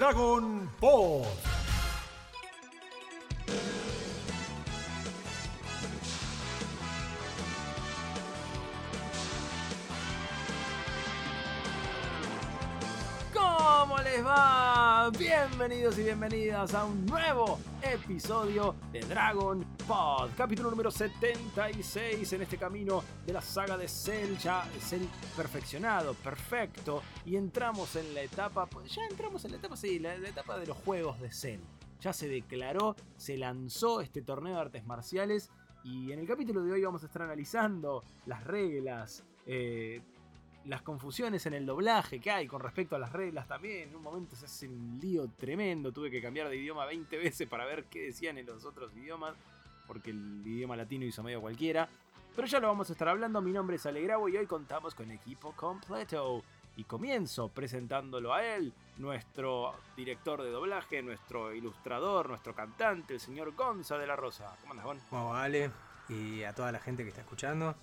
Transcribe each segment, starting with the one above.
Dragon Ball. ¿Cómo les va? Bienvenidos y bienvenidas a un nuevo episodio de Dragon Pod, capítulo número 76 en este camino de la saga de Cell, ya Cell perfeccionado, perfecto, y entramos en la etapa, pues ya entramos en la etapa, sí, la, etapa de los juegos de Cell. Ya se declaró, se lanzó este torneo de artes marciales y en el capítulo de hoy vamos a estar analizando las reglas, eh, las confusiones en el doblaje que hay con respecto a las reglas también. En un momento se hace un lío tremendo. Tuve que cambiar de idioma 20 veces para ver qué decían en los otros idiomas. Porque el idioma latino hizo medio cualquiera. Pero ya lo vamos a estar hablando. Mi nombre es Alegravo y hoy contamos con equipo completo. Y comienzo presentándolo a él, nuestro director de doblaje, nuestro ilustrador, nuestro cantante, el señor Gonza de la Rosa. ¿Cómo andas, Gon? Vale, y a toda la gente que está escuchando.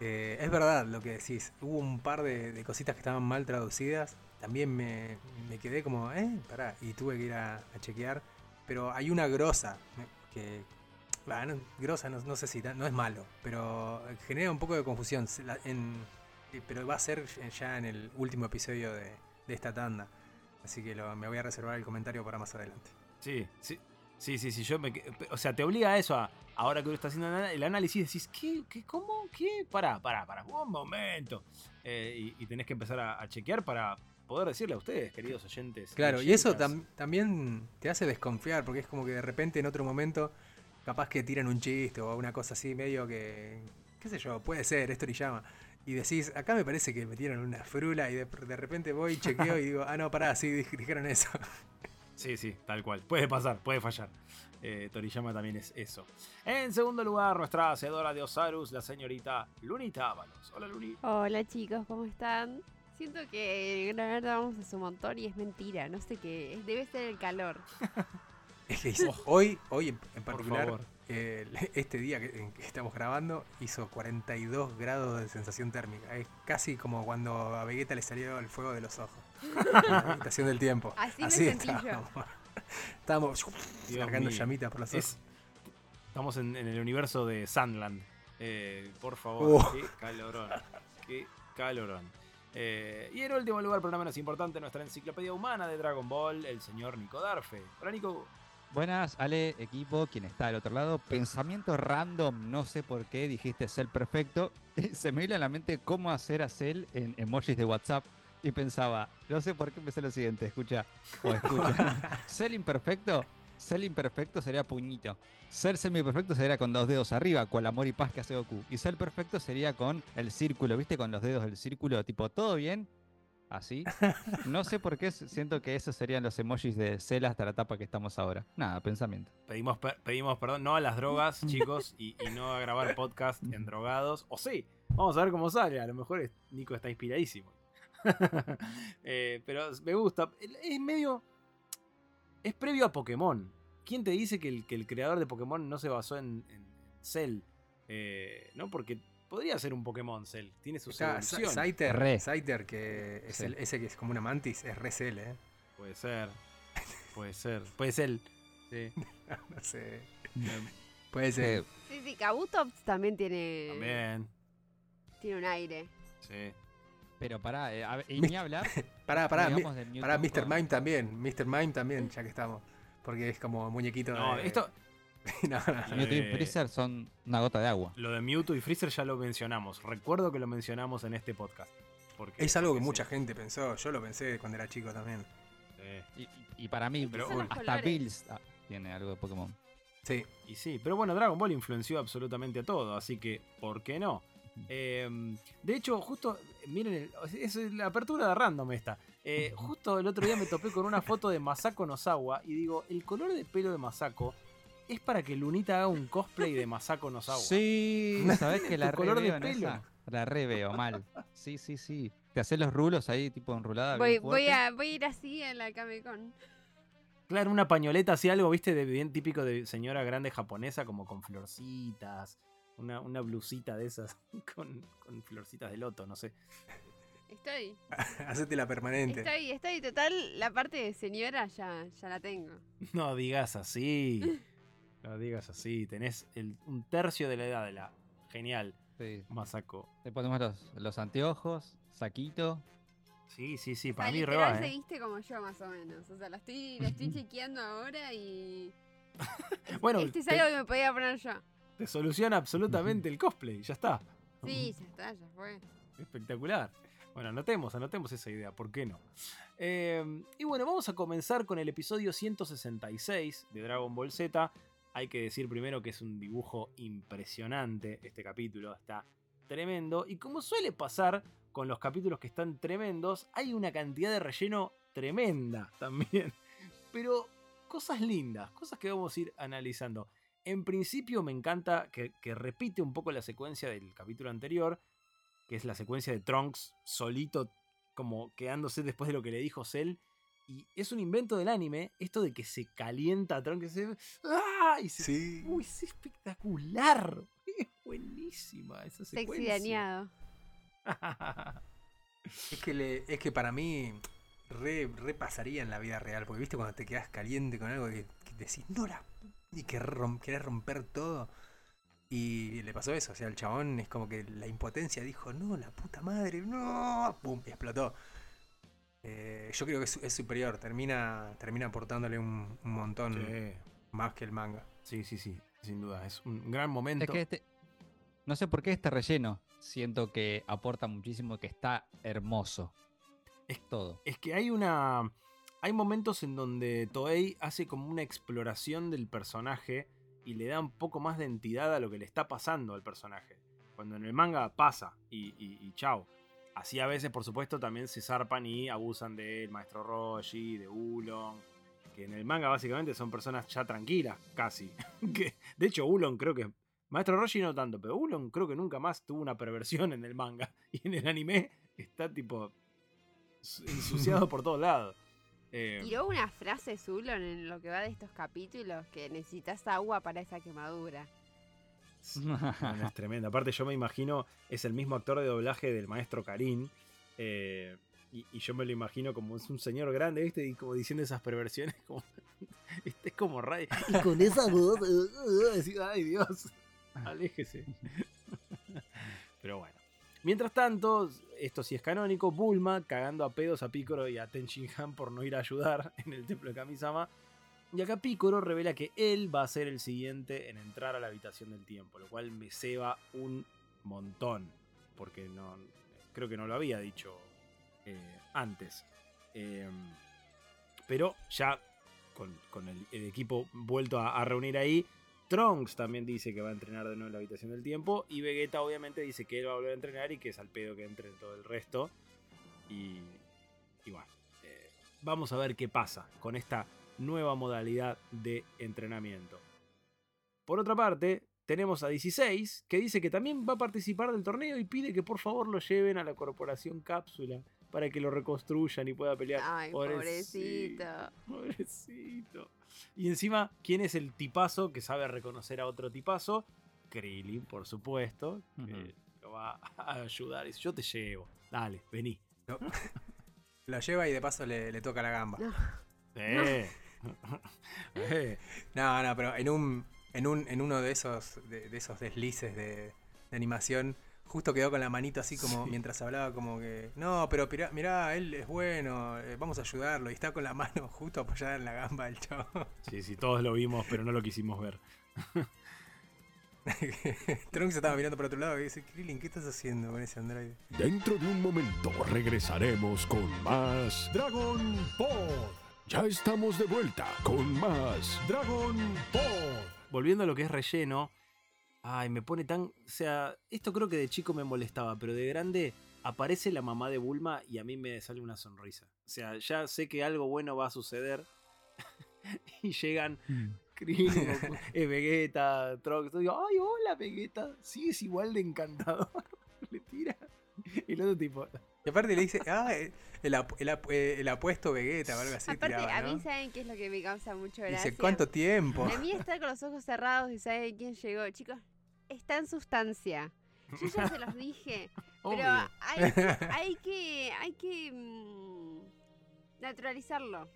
Eh, es verdad lo que decís. Hubo un par de, cositas que estaban mal traducidas. También me, me quedé como, eh, pará, y tuve que ir a, chequear. Pero hay una grosa que, bueno, grosa, no, sé si no es malo, pero genera un poco de confusión. En- eh, pero va a ser ya en el último episodio de, de esta tanda. Así que me voy a reservar el comentario para más adelante. Sí, sí. Sí, sí, sí, yo me... O sea, te obliga a eso, a, ahora que uno está haciendo el análisis, decís, ¿qué? ¿Qué? ¿Cómo? ¿Qué? Pará, pará, pará, un momento. Eh, y, y tenés que empezar a, a chequear para poder decirle a ustedes, queridos oyentes. Claro, y eso tam- también te hace desconfiar, porque es como que de repente en otro momento capaz que tiran un chiste o una cosa así, medio que, qué sé yo, puede ser, es Toriyama. Y decís, acá me parece que metieron una frula y de, de repente voy, chequeo y digo, ah, no, pará, sí, dij- dijeron eso. Sí, sí, tal cual. Puede pasar, puede fallar. Eh, Toriyama también es eso. En segundo lugar, nuestra hacedora de Osarus, la señorita Lunita Ábalos. Hola, Luni. Hola chicos, ¿cómo están? Siento que grabar vamos a su montón y es mentira, no sé qué, es- debe ser el calor. Es que hizo- hoy, hoy en, en Por particular, favor. eh, este día que, en que estamos grabando hizo 42 grados de sensación térmica. Es casi como cuando a Vegeta le salió el fuego de los ojos. La habitación del tiempo. Así me sentí yo. estábamos. Estábamos Dios largando mío. llamitas por ojos. Es- estamos en, en el universo de Sandland. Eh, por favor, Uh. qué calorón. Qué calorón. Eh, y en último lugar, pero no menos importante, nuestra enciclopedia humana de Dragon Ball, el señor Nico Darfe. Hola, Nico. Buenas, Ale, equipo, quien está al otro lado. Pensamiento random, no sé por qué dijiste Cell perfecto. Se me vino a la mente cómo hacer a Cell en emojis de WhatsApp. Y pensaba, no sé por qué empecé lo siguiente, escucha, o escucha. Cell imperfecto, Cell imperfecto sería puñito. Ser semiperfecto sería con dos dedos arriba, cual amor y paz que hace Goku. Y Cell perfecto sería con el círculo, ¿viste? Con los dedos del círculo, tipo, ¿todo bien? Así. No sé por qué siento que esos serían los emojis de Cell hasta la etapa que estamos ahora. Nada, pensamiento. Pedimos, per- pedimos perdón, no a las drogas, chicos, y, y no a grabar podcast en drogados. O sí, vamos a ver cómo sale. A lo mejor es- Nico está inspiradísimo. Eh, pero me gusta. Es medio. Es previo a Pokémon. ¿Quién te dice que el, que el creador de Pokémon no se basó en, en Cell? Eh, ¿No? Porque podría ser un Pokémon Cell. Tiene sus Re. Saiter, que es Sí. el, ese que es como una mantis, es re Cell, ¿eh? Puede ser. Puede ser. Puede ser. Sí. No sé. Puede ser. Sí, sí, Kabutops también tiene, También. tiene un aire. Sí. Pero pará, eh, a ver, y ni hablar. Pará, pará, mi- pará, Mr. con- Mime también. Mr. Mime también, ya que estamos. Porque es como muñequito No, de- esto. no, no, no. Mewtwo y Eh, Freezer son una gota de agua. Lo de Mewtwo y Freezer ya lo mencionamos. Recuerdo que lo mencionamos en este podcast. Porque, Es algo que mucha sí. gente pensó. Yo lo pensé cuando era chico también. Sí. Y, para mí, Pero- hasta colores. Bills ah, tiene algo de Pokémon. Sí. Y sí, pero bueno, Dragon Ball influenció absolutamente a todo, así que, ¿por qué no? Eh, de hecho, justo, miren, el- es la apertura de random esta. Eh, justo el otro día me topé con una foto de Masako Nozawa y digo, el color de pelo de Masako es para que Lunita haga un cosplay de Masako Nozawa. Sí, ¿sabés que la color re de pelo. esa? La re veo mal. Sí, sí, sí. Te haces los rulos ahí, tipo enrulada. Voy, voy, a, voy a ir así a la Camecon. Claro, una pañoleta así, algo, viste, de bien típico de señora grande japonesa, como con florcitas. Una, una blusita de esas con, con florcitas de loto, no sé. Estoy, Hacete la permanente. estoy, estoy. Total, la parte de señora ya, ya la tengo. No digas así. No digas así. Tenés el- un tercio de la edad de la. Genial, Sí. Masako. Le ponemos los, los anteojos, saquito. Sí, sí, sí, O sea, para mí reba, ¿eh? viste como yo, más o menos. O sea, la estoy, la estoy chequeando ahora y. Bueno, este es te, algo que me podía poner yo. Te soluciona absolutamente el cosplay, ya está. Sí, ya está, ya fue. Espectacular. Bueno, anotemos, anotemos esa idea, ¿por qué no? Eh, y bueno, vamos a comenzar con el episodio 166 de Dragon Ball Z. Hay que decir primero que es un dibujo impresionante este capítulo, está tremendo. Y como suele pasar con los capítulos que están tremendos, hay una cantidad de relleno tremenda también. Pero cosas lindas, cosas que vamos a ir analizando. En principio me encanta que, que repite un poco la secuencia del capítulo anterior, que es la secuencia de Trunks solito como quedándose después de lo que le dijo Cell. Y es un invento del anime, esto de que se calienta Trunks y se... ¡Ah! Y se- Sí. ¡Uy, es espectacular! Es buenísima esa Sexy secuencia. dañado. Es que, le- es que para mí re, re pasaría en la vida real. Porque viste cuando te quedas caliente con algo que, que decís, no la. Y que rom- querés romper todo. Y le pasó eso. O sea, el chabón es como que la impotencia dijo, no, la puta madre, no. Pum, y explotó. Eh, yo creo que es, es superior. Termina, termina aportándole un, un montón Sí, más que el manga. sí, sí, sí, sin duda. Es un gran momento. Es que este. No sé por qué este relleno. Siento que aporta muchísimo, que está hermoso. Es todo. Es que hay una. Hay momentos en donde Toei hace como una exploración del personaje y le da un poco más de entidad a lo que le está pasando al personaje. Cuando en el manga pasa y, y, y chao. Así a veces, por supuesto, también se zarpan y abusan del maestro Roshi, de Ulon. Que en el manga básicamente son personas ya tranquilas, casi. que, de hecho, Ulon creo que. Maestro Roshi no tanto, pero Ulon creo que nunca más tuvo una perversión en el manga. Y en el anime está tipo ensuciado por todos lados. Eh, Tiró una frase Zulon en lo que va de estos capítulos que necesitas agua para esa quemadura. es tremendo. Aparte, yo me imagino, es el mismo actor de doblaje del maestro Karim. eh, y, y yo me lo imagino como es un señor grande, ¿viste? Y como diciendo esas perversiones. Como, este es como Ray. Y con esa voz. decís, Ay, Dios. Aléjese. Pero bueno. Mientras tanto, esto sí es canónico, Bulma cagando a pedos a Piccolo y a Ten Han por no ir a ayudar en el templo de Kamisama. Y acá Piccolo revela que él va a ser el siguiente en entrar a la habitación del tiempo, lo cual me ceba un montón, porque no creo que no lo había dicho eh, antes. Eh, pero ya con, el equipo vuelto a, a reunir ahí, Trunks también dice que va a entrenar de nuevo en la habitación del tiempo. Y Vegeta obviamente dice que él va a volver a entrenar y que es al pedo que entre todo el resto. Y, y bueno, eh, vamos a ver qué pasa con esta nueva modalidad de entrenamiento. Por otra parte, tenemos a 16 que dice que también va a participar del torneo y pide que por favor lo lleven a la corporación cápsula para que lo reconstruyan y pueda pelear. Ay, pobrecito. Pobrecito. Y encima, ¿quién es el tipazo que sabe reconocer a otro tipazo? Krillin, por supuesto, que lo va a ayudar. Y dice, yo te llevo. Dale, vení. ¿no? Lo lleva y de paso le, le toca la gamba. No. Eh. Eh. No, no, pero en un, en un, en uno de esos, de, de esos deslices de, de animación, justo quedó con la manito así como Sí. mientras hablaba como que, no, pero mirá, mirá, él es bueno, eh, vamos a ayudarlo. Y está con la mano justo apoyada en la gamba del chavo. Sí, sí, todos lo vimos, pero no lo quisimos ver. Trunks estaba mirando por otro lado y dice, Krillin, ¿qué estás haciendo con ese androide? Dentro de un momento regresaremos con más Dragon Ball. Ya estamos de vuelta con más Dragon Ball. Volviendo a lo que es relleno. Ay, me pone tan. O sea, esto creo que de chico me molestaba, pero de grande aparece la mamá de Bulma y a mí me sale una sonrisa. O sea, ya sé que algo bueno va a suceder. y llegan Krillin, Goku, eh, Vegeta, Trunks. Digo, ay, hola Vegeta. Sí, es igual de encantador. Le tira. Y el otro tipo. Y aparte le dice, ah, eh, el, ap- el ap- eh, el apuesto Vegeta o algo así. Aparte, tiraba, a mí saben qué es lo que me causa mucho gracia. Dice, ¿cuánto tiempo? A mí estar con los ojos cerrados y saber quién llegó. Chicos, está en sustancia. Yo ya se los dije. Pero hay, hay que, hay que mm, naturalizarlo.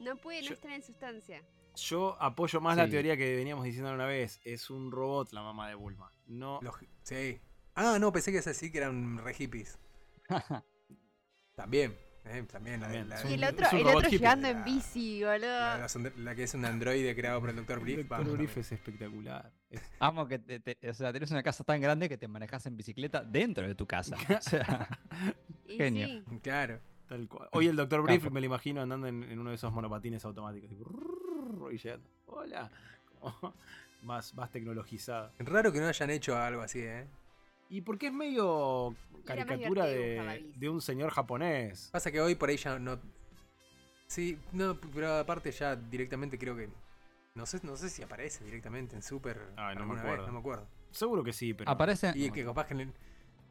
No puede no Yo- estar en sustancia. Yo apoyo más la teoría que veníamos diciendo una vez. Es un robot la mamá de Bulma. No. Sí. Ah, no, pensé que es así, que eran re hippies. También. Eh, también. la- También, la- es Y el otro, el llegando en La- bici, la, boludo. la la que es un androide creado por el Dr. Brief. Doctor vamos, Brief es espectacular. Es- Amo que te, te- o sea, tenés una casa tan grande que te manejas en bicicleta dentro de tu casa. O sea, genio. sí. Claro. Tal cual. Hoy el Dr. Brief Capo. me lo imagino andando en, en uno de esos monopatines automáticos. y llegando. Hola. Como más, más tecnologizada. Raro que no hayan hecho algo así, ¿eh? Y porque es medio caricatura de, de un señor japonés. Pasa que hoy por ahí ya no. Sí, no, pero aparte ya directamente creo que. No sé, no sé si aparece directamente en Super. Ay, no me vez, acuerdo. no me acuerdo. Seguro que sí, pero. aparece Y que capaz que en el-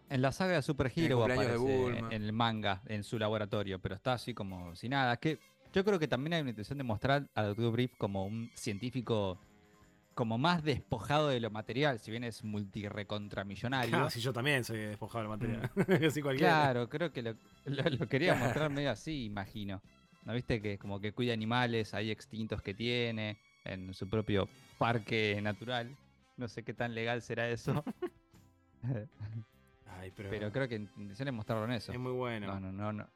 en la saga de Super el Hero cumpleaños de aparece en el manga, en su laboratorio, pero está así como sin nada. Que yo creo que también hay una intención de mostrar al Dr. Brief como un científico como más despojado de lo material, si bien es multirecontramillonario. Ah, sí, yo también soy despojado del material. Así cualquiera. Claro, creo que lo, lo- lo quería mostrar medio así, imagino. ¿No viste que como que cuida animales, hay extintos que tiene en su propio parque natural? No sé qué tan legal será eso, Ay, pero, pero creo que la intención es mostrarlo en eso. es muy bueno. No, no, no, no.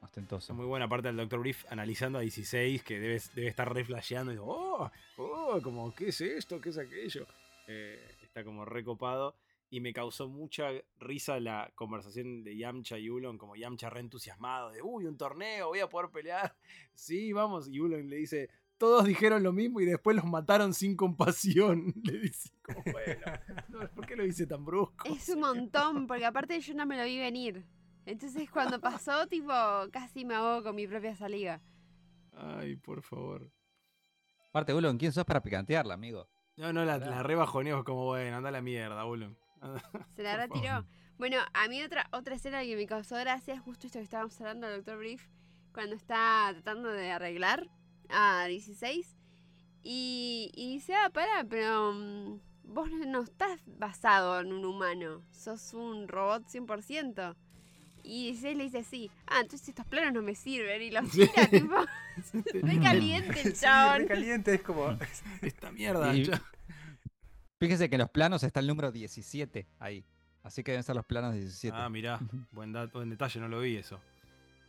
Ostentoso. Es muy buena parte del Dr. Brief analizando a 16 que debe, debe estar re flasheando y oh, oh, como, ¿qué es esto? ¿Qué es aquello? Eh, está como recopado. Y me causó mucha risa la conversación de Yamcha y Ulon, como Yamcha re entusiasmado, de uy, un torneo, voy a poder pelear. Sí, vamos. Y Ulon le dice, todos dijeron lo mismo y después los mataron sin compasión. Le dice, como, bueno, no, ¿por qué lo dice tan brusco? Es un montón, porque aparte yo no me lo vi venir. Entonces cuando pasó, tipo, casi me ahogo con mi propia saliva. Ay, por favor. Aparte, Ulon, ¿quién sos para picantearla, amigo? No, no, la, la rebajoneo como, bueno, anda a la mierda, Ulon. Se la retiró. Bueno, a mí otra, otra escena que me causó gracia es justo esto que estábamos hablando del Dr. Brief, cuando está tratando de arreglar a 16 y, y dice, ah, pará, pero mm, vos no- no estás basado en un humano, sos un robot 100%. Y 16 le dice sí, ah, entonces estos planos no me sirven y los Sí. tira, tipo, re caliente el Sí, chabón. re caliente, es como. Esta mierda. Y-. Fíjese que en los planos está el número 17 ahí. Así que deben ser los planos 17. Ah, mirá, buen, dato, buen detalle, no lo vi eso.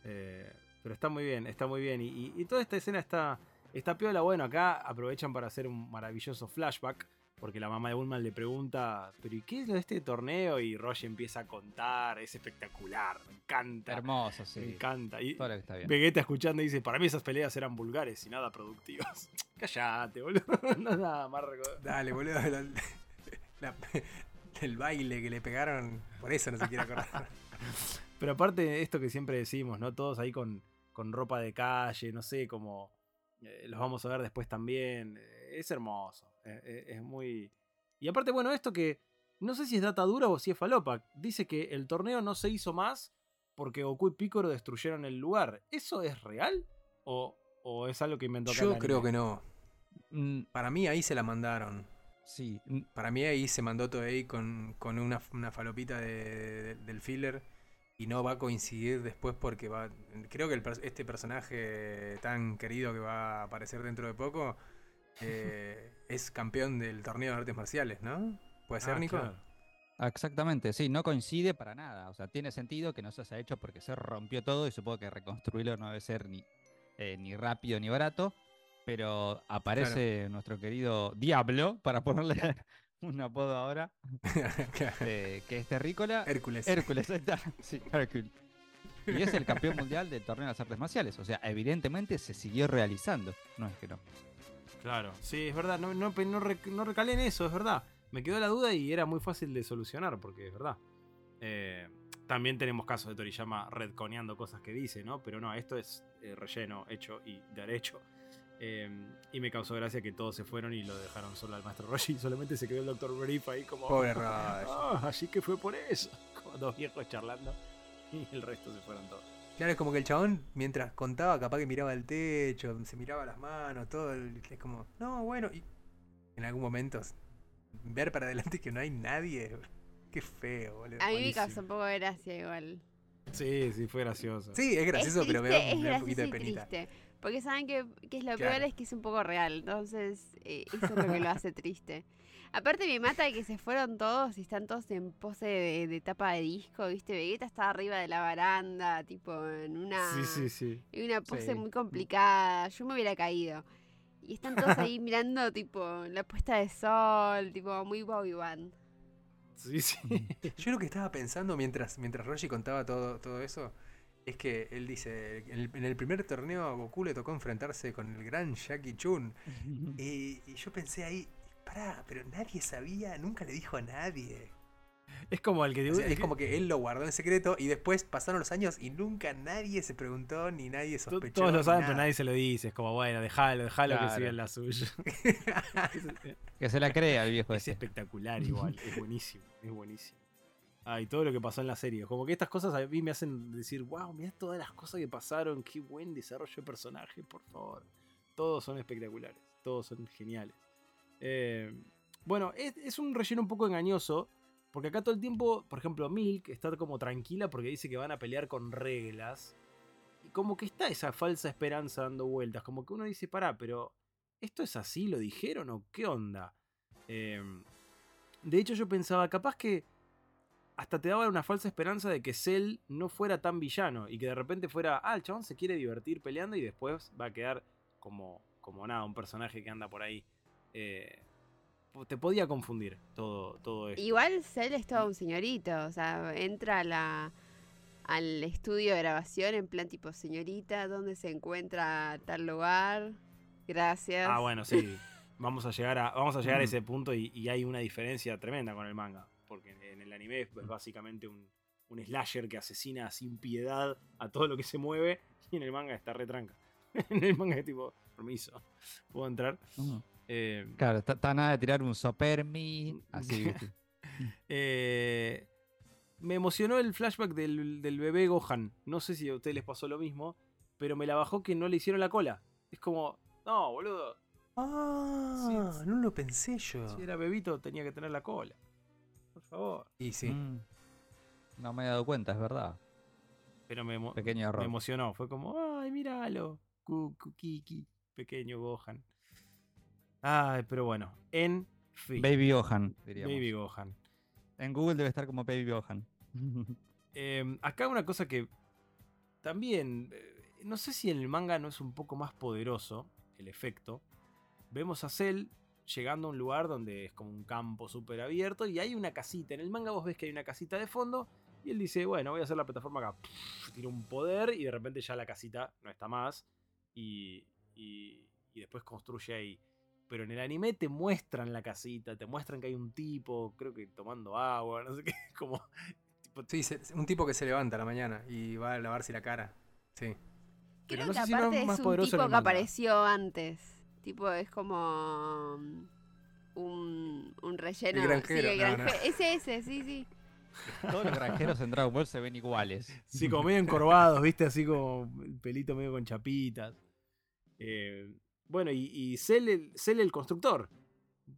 Eh, pero está muy bien, está muy bien. Y, y- y toda esta escena está, está piola. Bueno, acá aprovechan para hacer un maravilloso flashback. Porque la mamá de Bulma le pregunta, ¿pero y qué es lo de este torneo? Y Roger empieza a contar, es espectacular, me encanta. Hermoso, Me sí. encanta. Y Todo lo que está bien. Vegeta escuchando dice, para mí esas peleas eran vulgares y nada productivas. Cállate, boludo. No es nada más reco- Dale, boludo. la- la- el baile que le pegaron. Por eso no se quiere acordar. Pero aparte de esto que siempre decimos, ¿no? Todos ahí con, con ropa de calle, no sé, como eh, los vamos a ver después también. eh, es hermoso. Eh, eh, es muy. Y aparte, bueno, esto que no sé si es data dura o si es falopa. Dice que el torneo no se hizo más porque Goku y Piccolo destruyeron el lugar. ¿Eso es real? ¿O, o es algo que inventó Yo creo que no. Mm, Para mí ahí se la mandaron. sí, mm, Para mí ahí se mandó Toei con, con una, una falopita de- de- del filler y no va a coincidir después porque va. Creo que el este personaje tan querido que va a aparecer dentro de poco eh, es campeón del torneo de artes marciales, ¿no? ¿Puede ser, Ah, Nico? claro. exactamente, sí, no coincide para nada. O sea, tiene sentido que no se haya hecho porque se rompió todo y supongo que reconstruirlo no debe ser ni, eh, ni rápido ni barato. Pero aparece nuestro querido Diablo, para ponerle un apodo ahora, eh, que es terrícola. Hércules. Hércules, ahí está. Sí, Hércules. Y es el campeón mundial del torneo de las artes marciales. O sea, evidentemente se siguió realizando. No es que no. Claro, sí, es verdad. No, no, no, rec- no recalé en eso, es verdad. Me quedó la duda y era muy fácil de solucionar, porque es verdad. Eh, también tenemos casos de Toriyama redconeando cosas que dice, ¿no? Pero no, esto es eh, relleno, hecho y derecho. Eh, y me causó gracia que todos se fueron y lo dejaron solo al maestro Roshi y solamente se quedó el Dr. Brief ahí como. Pobre Roshi. Ah, así que fue por eso. Como dos viejos charlando y el resto se fueron todos. Claro, es como que el chabón, mientras contaba, capaz que miraba el techo, se miraba las manos, todo. el- Es como, no, bueno. Y en algún momento, ver para adelante que no hay nadie. Qué feo, boludo. A mí me causó un poco de gracia igual. Sí, sí, fue gracioso. Sí, es gracioso, es pero me triste, da, me da un poquito de penita. triste. Porque saben que, que es lo Claro. peor es que es un poco real. Entonces, eh, eso es lo que lo hace triste. Aparte me mata que se fueron todos y están todos en pose de, de tapa de disco, ¿viste? Vegeta está arriba de la baranda, tipo en una, Sí, sí, sí. en una pose Sí. muy complicada. Yo me hubiera caído. Y están todos ahí mirando, tipo, la puesta de sol, tipo, muy Bobby Band. Sí, sí. Yo lo que estaba pensando mientras, mientras Roshi contaba todo, todo eso es que él dice, en el, primer torneo a Goku le tocó enfrentarse con el gran Jackie Chun. Y, y yo pensé ahí, pará, pero nadie sabía, nunca le dijo a nadie. Es como el que O sea, es como que él lo guardó en secreto y después pasaron los años y nunca nadie se preguntó ni nadie sospechó. Todos lo saben, nada. pero nadie se lo dice. Es como, bueno, déjalo, déjalo que siga en la suya. Que se la crea el viejo Es ese. espectacular igual, es buenísimo, es buenísimo. Ah, y todo lo que pasó en la serie. Como que estas cosas a mí me hacen decir, wow, mirá todas las cosas que pasaron, qué buen desarrollo de personaje, por favor. Todos son espectaculares, todos son geniales. Eh, bueno, es, un relleno un poco engañoso, porque acá todo el tiempo, por ejemplo, Milk está como tranquila porque dice que van a pelear con reglas. Y como que está esa falsa esperanza dando vueltas, como que uno dice, pará, pero ¿esto es así? ¿Lo dijeron o qué onda? Eh, de hecho, yo pensaba, capaz que hasta te daba una falsa esperanza de que Cell no fuera tan villano y que de repente fuera, ah, el chabón se quiere divertir peleando y después va a quedar como, como nada, un personaje que anda por ahí. Eh, te podía confundir todo, todo esto. Igual Cell es todo un señorito, o sea, entra a la, al estudio de grabación en plan tipo, señorita, ¿dónde se encuentra tal lugar? Gracias. Ah, bueno, sí. Vamos a llegar a, vamos a, llegar a ese punto y, y hay una diferencia tremenda con el manga. Porque en el anime es básicamente un, un slasher que asesina sin piedad a todo lo que se mueve. Y en el manga está retranca. en el manga es tipo, permiso, ¿puedo entrar? Eh, Claro, está, está nada de tirar un sopermi, así, eh, me emocionó el flashback del, del bebé Gohan. No sé si a ustedes les pasó lo mismo, pero me la bajó que no le hicieron la cola. Es como, no, boludo. Ah, Sí, no lo pensé yo. Si era bebito tenía que tener la cola. Favor. Y sí. Mm. No me he dado cuenta, es verdad. Pero me, emo- Pequeño me error. emocionó. Fue como, ay, míralo. Kiki, pequeño Gohan. Ay, pero bueno. En fin. Baby Gohan, diríamos. Baby Gohan. En Google debe estar como Baby Gohan. Eh, acá una cosa que también, eh, no sé si en el manga no es un poco más poderoso el efecto. Vemos a Cell llegando a un lugar donde es como un campo súper abierto y hay una casita. En el manga vos ves que hay una casita de fondo y él dice, bueno, voy a hacer la plataforma acá. Pff, Tira un poder y de repente ya la casita no está más y, y- y después construye ahí. Pero en el anime te muestran la casita, te muestran que hay un tipo, creo que tomando agua, no sé qué, como... tipo, Sí, un tipo que se levanta a la mañana y va a lavarse la cara. Sí. pero no que sé si no es más es un poderoso tipo el que apareció antes. Tipo, es como mm, un, un relleno. El granjero, Sí, el no, no. granje- Ese, ese, sí, sí. Todos los granjeros en Dragon Ball se ven iguales. Sí, como medio encorvados, ¿viste? Así como el pelito medio con chapitas. Eh, bueno, y, y Cell, el, Cell el constructor.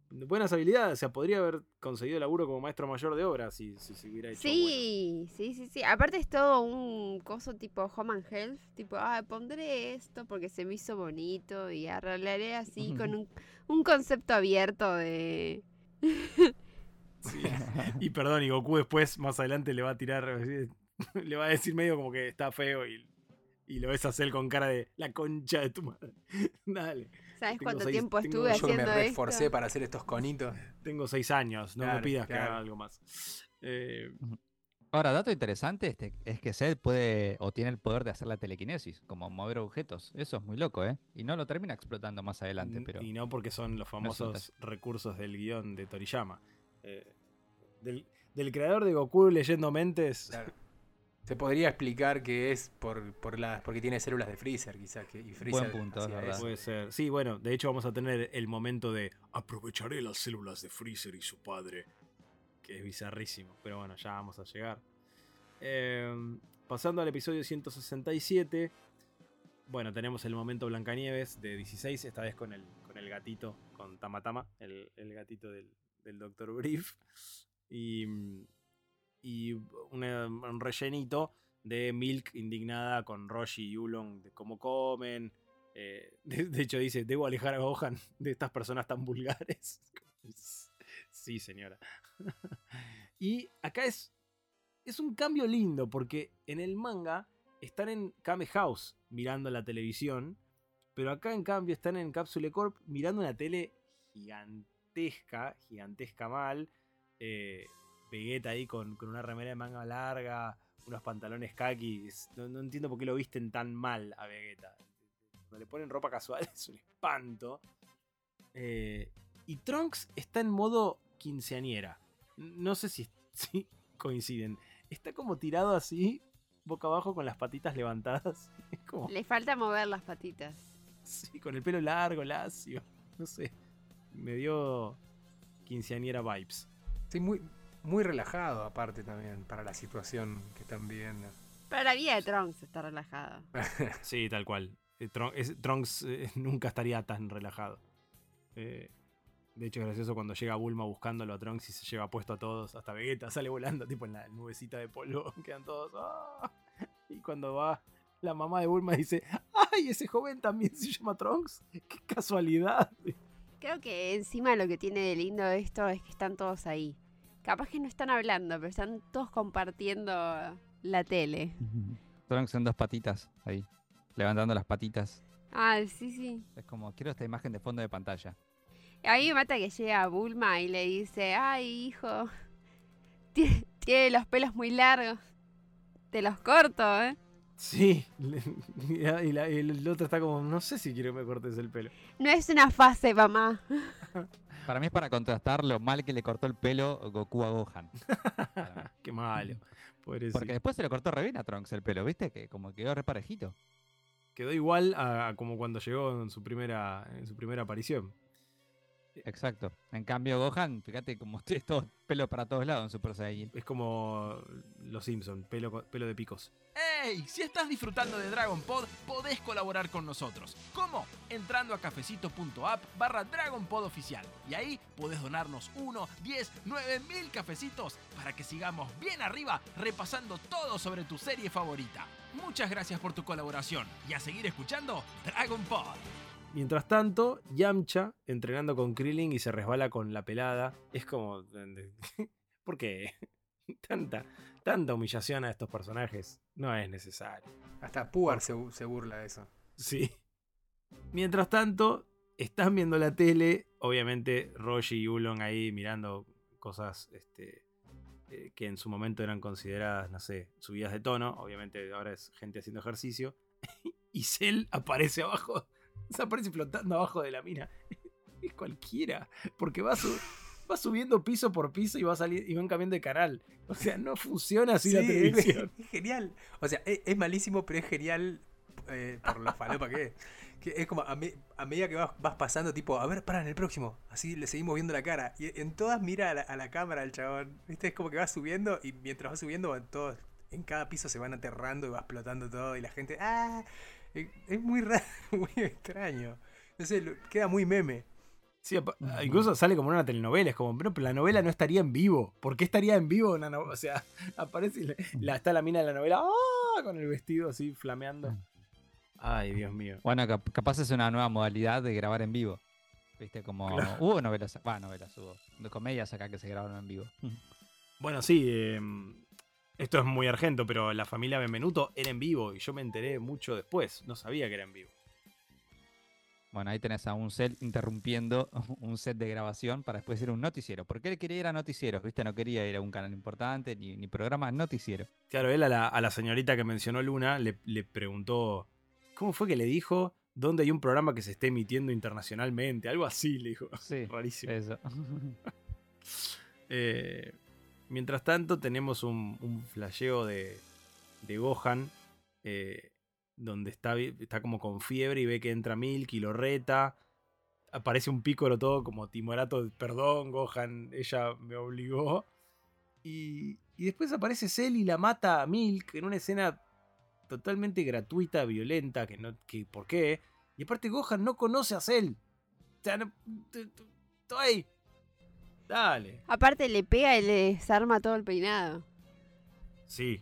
Buenas habilidades, o sea, podría haber conseguido laburo como maestro mayor de obra si, si se hubiera hecho bueno. Sí, sí, sí, sí. Aparte es todo un coso tipo Home and Health. Tipo, ah, pondré esto porque se me hizo bonito y arreglaré así con un, un concepto abierto de... Sí. Y perdón, y Goku después, más adelante, le va a tirar, le va a decir medio como que está feo y, y lo ves a Cell con cara de la concha de tu madre. Dale, ¿Sabes Tengo cuánto seis- tiempo tengo- estuve Yo me haciendo reforcé esto? para hacer estos conitos. tengo seis años, no me Claro, pidas que haga algo más. Eh, Ahora, dato interesante este, es que Cell puede o tiene el poder de hacer la telequinesis, como mover objetos. Eso es muy loco, ¿eh? Y no lo termina explotando más adelante, pero... Y no porque son los famosos recursos del guion de Toriyama. Eh, del, del creador de Goku leyendo mentes. Claro. Se podría explicar que es por, por las porque tiene células de Freezer, quizás. Que, y Freezer punto, es hacía verdad. Puede ser. Sí, bueno, de hecho vamos a tener el momento de aprovecharé las células de Freezer y su padre. Que es bizarrísimo. Pero bueno, ya vamos a llegar. Eh, pasando al episodio 167. Bueno, tenemos el momento Blancanieves de 16, esta vez con el, con el gatito, con Tamatama, el, el gatito del, del Dr. Brief. Y, y un rellenito de Milk indignada con Roshi y Ulon de cómo comen. Eh, de, de hecho dice, debo alejar a Gohan de estas personas tan vulgares. sí, señora. y acá es, es un cambio lindo porque en el manga están en Kame House mirando la televisión, pero acá en cambio están en Capsule Corp mirando una tele gigantesca, gigantesca mal. Eh, Vegeta ahí con, con una remera de manga larga, unos pantalones khaki. es- No, no entiendo por qué lo visten tan mal a Vegeta. Cuando le ponen ropa casual es un espanto. Eh, y Trunks está en modo quinceañera. No sé si, si coinciden. Está como tirado así, boca abajo con las patitas levantadas. Como, Le falta mover las patitas. sí, con el pelo largo, lacio. No sé. Me dio quinceañera vibes. Sí, muy, muy relajado aparte también para la situación que están viviendo. Pero la vida de Trunks está relajada. Sí, tal cual. Eh, es- Trunks eh, nunca estaría tan relajado. Eh, de hecho, es gracioso cuando llega Bulma buscándolo a Trunks y se lleva puesto a todos. Hasta Vegeta sale volando, tipo en la nubecita de polvo. Quedan todos. ¡ah! Y cuando va la mamá de Bulma dice: ¡Ay, ese joven también se llama Trunks! ¡Qué casualidad! Creo que encima lo que tiene de lindo esto es que están todos ahí. Capaz que no están hablando, pero están todos compartiendo la tele. Trunks en dos patitas ahí, levantando las patitas. Ah, sí, sí. Es como, quiero esta imagen de fondo de pantalla. A mí me mata que llega Bulma y le dice, ay, hijo, tie- tiene los pelos muy largos. Te los corto, ¿eh? Sí. Y, la- y la- y el otro está como: No sé si quiero que me cortes el pelo. No es una fase, mamá. Para mí es para contrastar lo mal que le cortó el pelo Goku a Gohan. Qué malo. Pobrecito. Porque después se le cortó re bien a Trunks el pelo, ¿viste? Que como quedó re parejito. Quedó igual a, a como cuando llegó en su primera, en su primera aparición. Exacto. En cambio, Gohan, fíjate como es todo pelo para todos lados en Super Saiyan. Es como los Simpsons, pelo, pelo de picos. ¡Ey! Si estás disfrutando de Dragon Pod, podés colaborar con nosotros. ¿Cómo? Entrando a cafecito.app barra Dragon Pod. Y ahí podés donarnos 1, 10, 9 mil cafecitos para que sigamos bien arriba repasando todo sobre tu serie favorita. Muchas gracias por tu colaboración y a seguir escuchando Dragon Pod. Mientras tanto, Yamcha entrenando con Krillin y se resbala con la pelada. Es como. ¿Por qué? Tanta, tanta humillación a estos personajes. No es necesario. Hasta Puar se, se burla de eso. Sí. Mientras tanto, están viendo la tele. Obviamente, Roshi y Ulon ahí mirando cosas este, eh, que en su momento eran consideradas, no sé, subidas de tono. Obviamente, ahora es gente haciendo ejercicio. y Cell aparece abajo. Se aparece flotando abajo de la mina. Es cualquiera. Porque va, su- va subiendo piso por piso y, va salir, y van cambiando de canal. O sea, no funciona así la Sí, televisión. es genial. O sea, es, es malísimo, pero es genial eh, por lo falopa que es. Que es como a, me- a medida que vas, vas pasando, tipo, a ver, para en el próximo. Así le seguimos viendo la cara. Y en todas mira a la, a la cámara el chabón. ¿Viste? Es como que va subiendo y mientras va subiendo, van todos. En cada piso se van aterrando y va explotando todo. Y la gente, ¡ah! Es, es muy raro, muy extraño. No sé, queda muy meme. Sí, incluso sale como una telenovela. Es como, pero, la novela no estaría en vivo. ¿Por qué estaría en vivo una novela? O sea, aparece y le- la, está la mina de la novela ¡ah! con el vestido así flameando. Ay, Dios mío. Bueno, cap- capaz es una nueva modalidad de grabar en vivo. ¿Viste? Como hubo novelas, va, novelas hubo. De comedias acá que se grabaron en vivo. Bueno, sí, eh, esto es muy argento, pero la familia Benvenuto era en vivo y yo me enteré mucho después. No sabía que era en vivo. Bueno, ahí tenés a un set interrumpiendo un set de grabación para después ir a un noticiero. Porque él quería ir a noticieros, ¿viste? No quería ir a un canal importante ni, ni programa noticiero. Claro, él a la, a la señorita que mencionó Luna le, le preguntó, ¿cómo fue que le dijo? ¿Dónde hay un programa que se esté emitiendo internacionalmente? Algo así, le dijo. Sí, Rarísimo. eso. Eh, mientras tanto, tenemos un, un flasheo de, de Gohan. eh, donde está, está como con fiebre y ve que entra Milk y lo reta. Aparece un pícoro todo como timorato, perdón, Gohan, ella me obligó. Y, y después aparece Cell y la mata a Milk en una escena totalmente gratuita, violenta, que no, que ¿por qué? Y aparte Gohan no conoce a Cell. O sea, no, estoy. Dale. Aparte le pega y le desarma todo el peinado. Sí,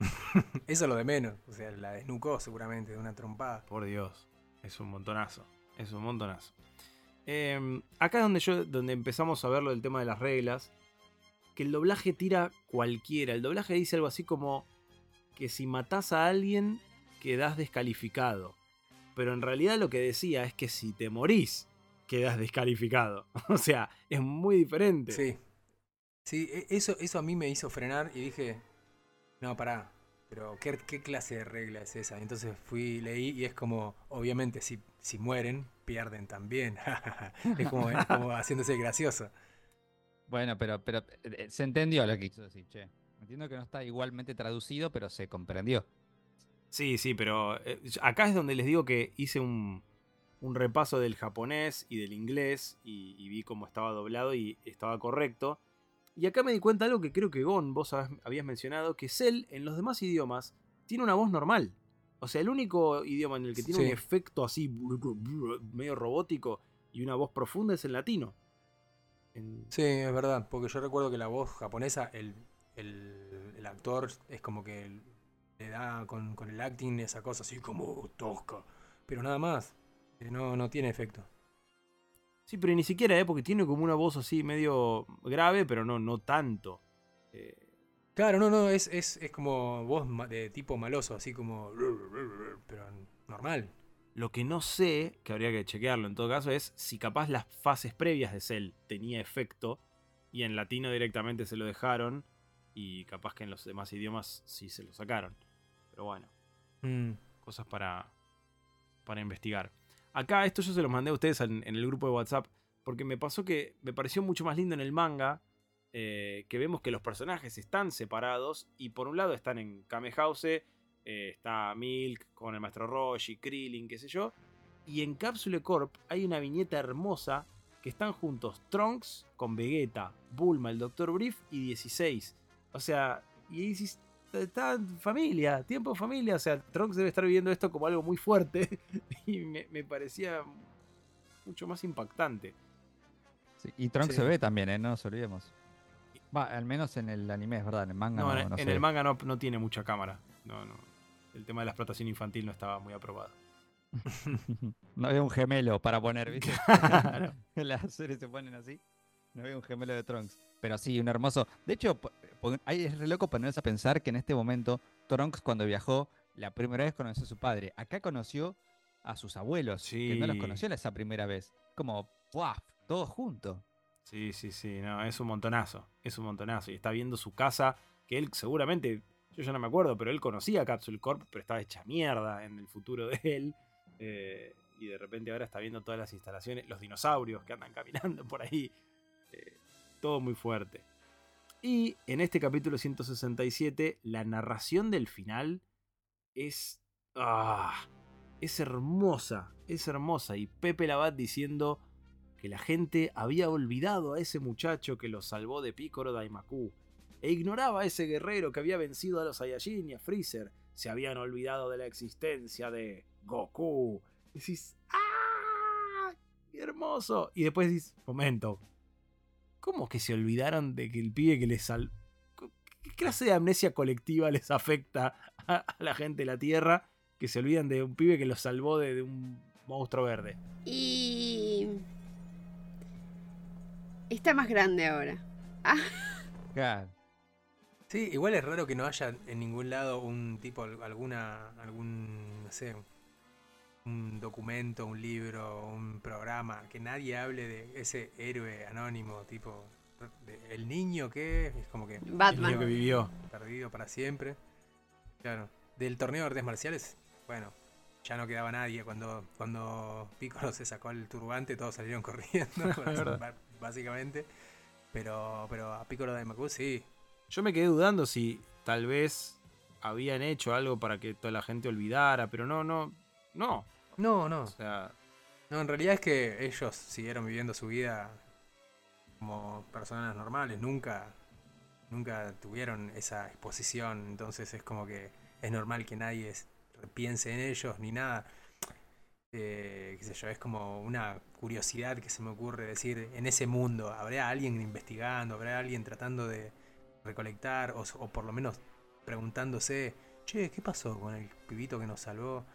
Eso es lo de menos. O sea, la desnucó seguramente de una trompada. por Dios. Es un montonazo. Es un montonazo. Eh, acá es donde yo. donde empezamos a ver lo del tema de las reglas. Que el doblaje tira cualquiera. El doblaje dice algo así como. Que si matás a alguien. quedás descalificado. Pero en realidad lo que decía es que si te morís. quedás descalificado. O sea, es muy diferente. Sí. Sí, e- eso, eso a mí me hizo frenar y dije, no, pará, pero ¿qué, qué clase de regla es esa? Entonces fui, leí y es como, obviamente, si, si mueren, pierden también. es, como, es como haciéndose gracioso. Bueno, pero, pero eh, se entendió lo que quiso decir, che. Entiendo que no está igualmente traducido, pero se comprendió. Sí, sí, pero eh, acá es donde les digo que hice un, un repaso del japonés y del inglés y, y vi cómo estaba doblado y estaba correcto. Y acá me di cuenta de algo que creo que Gon, vos habías- mencionado, que Cell en los demás idiomas tiene una voz normal. O sea, el único idioma en el que tiene un efecto así medio robótico y una voz profunda es el latino. En- Sí, es verdad, porque yo recuerdo que la voz japonesa, el, el, el actor es como que le da con, con el acting esa cosa así como tosca, pero nada más, eh, no, no tiene efecto. Sí, pero ni siquiera, ¿eh? porque tiene como una voz así medio grave, pero no, no tanto. Eh, Claro, no, no, es, es, es como voz de tipo maloso, así como... Pero normal. Lo que no sé, que habría que chequearlo en todo caso, es si capaz las fases previas de Cell tenía efecto y en latino directamente se lo dejaron y capaz que en los demás idiomas sí se lo sacaron. Pero bueno, Mm, cosas para, para investigar. Acá esto yo se los mandé a ustedes en, el grupo de WhatsApp porque me pasó que me pareció mucho más lindo en el manga eh, que vemos que los personajes están separados y por un lado están en Kame House, eh, está Milk con el maestro Roshi, Krillin, qué sé yo, y en Capsule Corp hay una viñeta hermosa que están juntos Trunks con Vegeta, Bulma, el Dr. Brief y 16. O sea, y está en familia, tiempo de familia. O sea, Trunks debe estar viviendo esto como algo muy fuerte y me, me parecía mucho más impactante. Sí, Y Trunks Sí. se ve también, ¿eh? No nos olvidemos. Va, al menos en el anime, es verdad, en el manga No, no, en, no en el manga no, no tiene mucha cámara. No, no. El tema de la explotación infantil no estaba muy aprobado. no había un gemelo para poner, ¿viste? Claro. Las series se ponen así. No había un gemelo de Trunks. Pero sí, un hermoso. De hecho, es re loco ponerse a pensar que en este momento, Trunks, cuando viajó, la primera vez conoció a su padre. Acá conoció a sus abuelos, que no los conoció esa primera vez. Como, ¡puaf! Todos juntos. Sí, sí, sí, no, es un montonazo, es un montonazo. Y está viendo su casa, que él seguramente, yo ya no me acuerdo, pero él conocía Capsule Corp, pero estaba hecha mierda en el futuro de él. eh, y de repente ahora está viendo todas las instalaciones, los dinosaurios que andan caminando por ahí. Eh, todo muy fuerte. Y en este capítulo 167, la narración del final es... ¡Ah! Es hermosa, es hermosa. Y Pepe Labat diciendo que la gente había olvidado a ese muchacho que los salvó de Piccolo Daimaku e ignoraba a ese guerrero que había vencido a los Saiyajin y a Freezer. Se habían olvidado de la existencia de Goku. Y decís, ¡ah! ¡Qué hermoso! Y después dices, momento, ¿cómo que se olvidaron de que el pibe que les salvó... ¿Qué clase de amnesia colectiva les afecta a, a la gente de la Tierra que se olvidan de un pibe que los salvó de, de un monstruo verde? Y. Está más grande ahora. Claro. Sí, igual es raro que no haya en ningún lado un tipo, al- alguna, algún, no sé, un documento, un libro, un programa, que nadie hable de ese héroe anónimo, tipo, de- el niño que es como que El niño Batman. que vivió. perdido para siempre. Claro. Del torneo de artes marciales, bueno, ya no quedaba nadie. Cuando, cuando Piccolo se sacó el turbante, todos salieron corriendo, básicamente. Pero, pero a Piccolo de Macu sí. Yo me quedé dudando si tal vez habían hecho algo para que toda la gente olvidara, pero no, no, no. No, no. O sea, No, en realidad es que ellos siguieron viviendo su vida como personas normales, nunca, nunca tuvieron esa exposición, entonces es como que es normal que nadie piense en ellos ni nada. Eh, qué sé yo, es como una curiosidad que se me ocurre decir, en ese mundo, ¿habrá alguien investigando? ¿Habrá alguien tratando de recolectar o, o por lo menos preguntándose, che, ¿qué pasó con el pibito que nos salvó?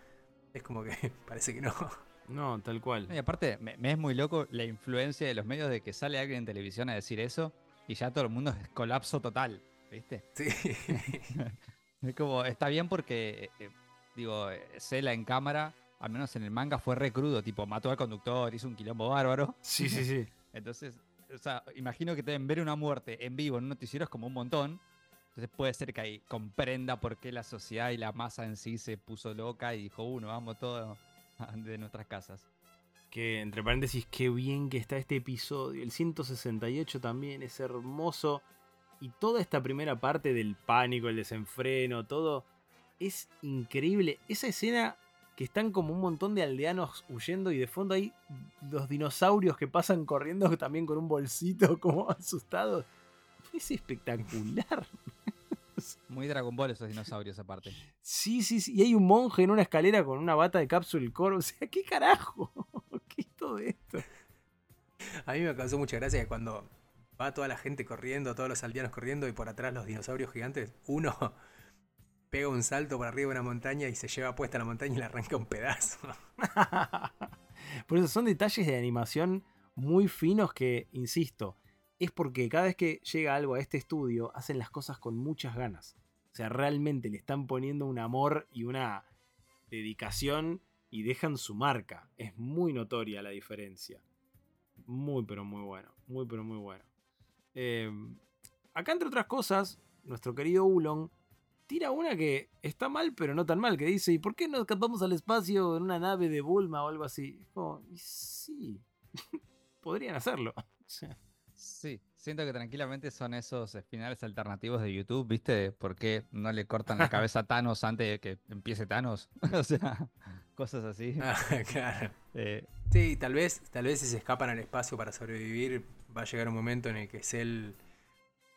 Es como que parece que no. No, tal cual. Y aparte, me, me es muy loco la influencia de los medios de que sale alguien en televisión a decir eso y ya todo el mundo es colapso total, ¿viste? Sí. Es como, está bien porque, eh, digo, eh, Cela en cámara, al menos en el manga, fue re crudo, tipo, mató al conductor, hizo un quilombo bárbaro. Sí, sí, sí. Entonces, o sea, imagino que deben ver una muerte en vivo en un noticiero es como un montón. Entonces puede ser que ahí comprenda por qué la sociedad y la masa en sí se puso loca y dijo, uno, vamos todos de nuestras casas. Que entre paréntesis, qué bien que está este episodio. El 168 también es hermoso. Y toda esta primera parte del pánico, el desenfreno, todo es increíble. Esa escena que están como un montón de aldeanos huyendo y de fondo hay los dinosaurios que pasan corriendo también con un bolsito como asustados. Es espectacular. Muy Dragon Ball esos dinosaurios aparte. Sí, sí, sí. Y hay un monje en una escalera con una bata de cápsula core. O sea, ¿qué carajo? ¿Qué es todo esto? A mí me causó mucha gracia que cuando va toda la gente corriendo, todos los aldeanos corriendo y por atrás los dinosaurios gigantes, uno pega un salto por arriba de una montaña y se lleva puesta la montaña y le arranca un pedazo. Por eso son detalles de animación muy finos que, insisto, es porque cada vez que llega algo a este estudio hacen las cosas con muchas ganas. O sea, realmente le están poniendo un amor y una dedicación y dejan su marca. Es muy notoria la diferencia. Muy, pero muy bueno. Muy, pero muy bueno. Eh, acá, entre otras cosas, nuestro querido Ulon tira una que está mal, pero no tan mal, que dice, ¿y por qué no escapamos al espacio en una nave de Bulma o algo así? Es y sí, podrían hacerlo. Sí, siento que tranquilamente son esos eh, finales alternativos de YouTube, ¿viste? ¿Por qué no le cortan la cabeza a Thanos antes de que empiece Thanos? o sea, cosas así. Ah, claro. Eh, Sí, tal vez, tal vez si se escapan al espacio para sobrevivir, va a llegar un momento en el que Cell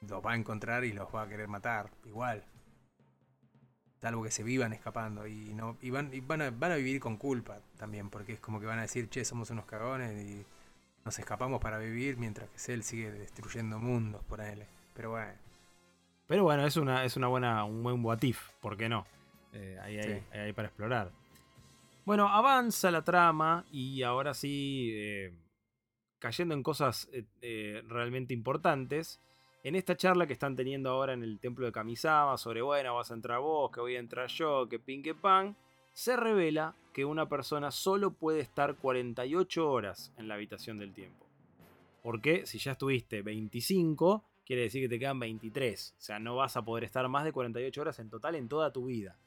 los va a encontrar y los va a querer matar, igual. Salvo que se vivan escapando y no y van, y van, a, van a vivir con culpa también, porque es como que van a decir, che, somos unos cagones y nos escapamos para vivir mientras que Cell sigue destruyendo mundos por él. Pero bueno, Pero bueno, es una, es una buena, un buen what if, ¿por qué no? Eh, ahí, hay, ahí hay para explorar. Bueno, avanza la trama y ahora sí, eh, cayendo en cosas eh, eh, realmente importantes. En esta charla que están teniendo ahora en el templo de Kamisama sobre, bueno, vas a entrar vos, que voy a entrar yo, que pin, que pan, se revela que una persona solo puede estar 48 horas en la habitación del tiempo. Porque si ya estuviste 25, quiere decir que te quedan 23. O sea, no vas a poder estar más de 48 horas en total en toda tu vida.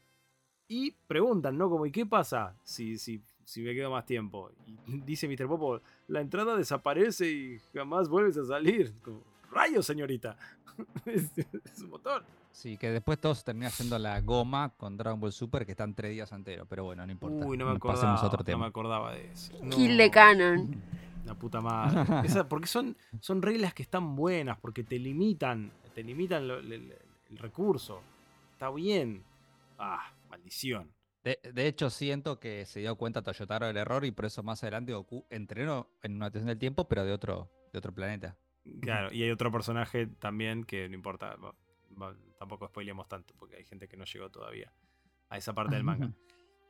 Y preguntan, ¿no? Como, ¿y qué pasa si, si, si me quedo más tiempo? Y dice Mr. Popo, la entrada desaparece y jamás vuelves a salir. Como, señorita. es, es un motor. Sí, que después todos terminan haciendo la goma con Dragon Ball Super que están tres días enteros, pero bueno, no importa. Uy, no me Pasemos acordaba. a otro No tema. me acordaba de eso. No. Kill the Canon. La puta madre. Esa- porque son, son reglas que están buenas, porque te limitan, te limitan lo- el, recurso. Está bien. Ah, maldición. De, de hecho, siento que se dio cuenta Toyotaro del error y por eso más adelante Goku entrenó en una atención del tiempo, pero de otro, de otro planeta. Claro, y hay otro personaje también que no importa, tampoco spoilemos tanto, porque hay gente que no llegó todavía a esa parte del manga.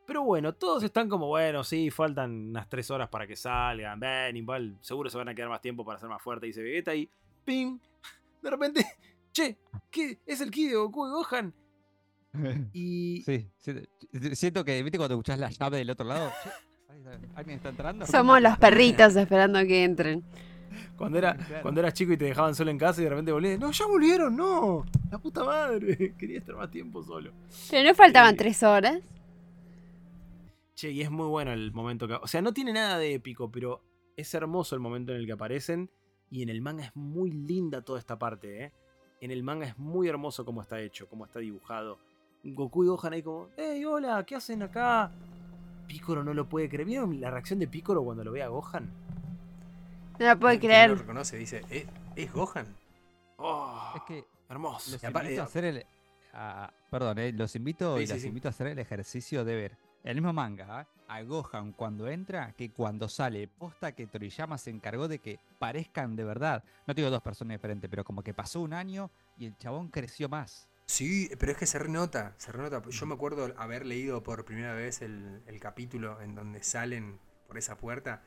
Pero bueno, todos están como, bueno, sí, faltan unas tres horas para que salgan, ven, igual, seguro se van a quedar más tiempo para ser más fuerte, dice Vegeta, y ¡pim! De repente, che, ¿qué? ¿Es el ki de Goku y Gohan? Y Sí, sí, siento que, ¿viste cuando escuchás la llave del otro lado? ¿Alguien está entrando? Somos los perritos esperando que entren. cuando, era, Claro. cuando eras chico y te dejaban solo en casa y de repente volvías, no, ya volvieron, no, la puta madre, quería estar más tiempo solo. Pero no faltaban Sí. tres horas. Che, y es muy bueno el momento que. O sea, no tiene nada de épico, pero es hermoso el momento en el que aparecen. Y en el manga es muy linda toda esta parte, ¿eh? En el manga es muy hermoso cómo está hecho, cómo está dibujado. Goku y Gohan ahí como, ¡Hey, hola! ¿Qué hacen acá? Piccolo no lo puede creer. ¿Vieron la reacción de Piccolo cuando lo ve a Gohan? No la puedo creer. no lo reconoce, dice, ¿es, es Gohan? ¡Oh! Es que hermoso. los aparte- invito a hacer el... a- perdón, eh, los invito Sí, y sí, las sí. invito a hacer el ejercicio de ver el mismo manga, ¿ah? a Gohan cuando entra que cuando sale. Posta que Toriyama se encargó de que parezcan de verdad. No te digo dos personas diferentes, pero como que pasó un año y el chabón creció más. Sí, pero es que se renota, se renota. Yo me acuerdo haber leído por primera vez el, el capítulo en donde salen por esa puerta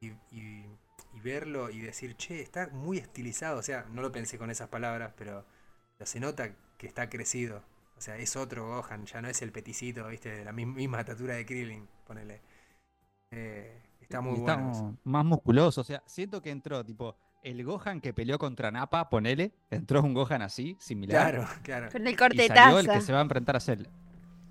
y, y- y verlo y decir, che, está muy estilizado. O sea, no lo pensé con esas palabras, pero, pero se nota que está crecido. O sea, es otro Gohan, ya no es el peticito, viste, de la mis- misma estatura de Krillin, ponele. Eh, está muy Y bueno. está eso. más musculoso. O sea, siento que entró, tipo, el Gohan que peleó contra Nappa, ponele, entró un Gohan así, similar. Claro, claro. Con el Y corte de salió el que se va a enfrentar a Cell.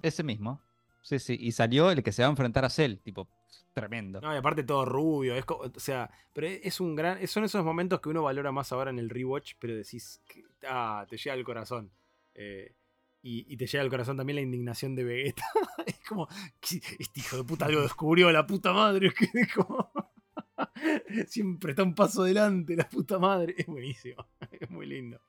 Ese mismo. Sí, sí. Y salió el que se va a enfrentar a Cell. Tipo, tremendo. No, y aparte todo rubio, es o sea, pero es un gran, son esos momentos que uno valora más ahora en el rewatch, pero decís, que, ah, te llega al corazón. Eh, y, y te llega al corazón también la indignación de Vegeta. es como, "¿Qué- este hijo de puta lo descubrió, la puta madre. Es que es como- Siempre está un paso adelante, la puta madre. Es buenísimo, es muy lindo.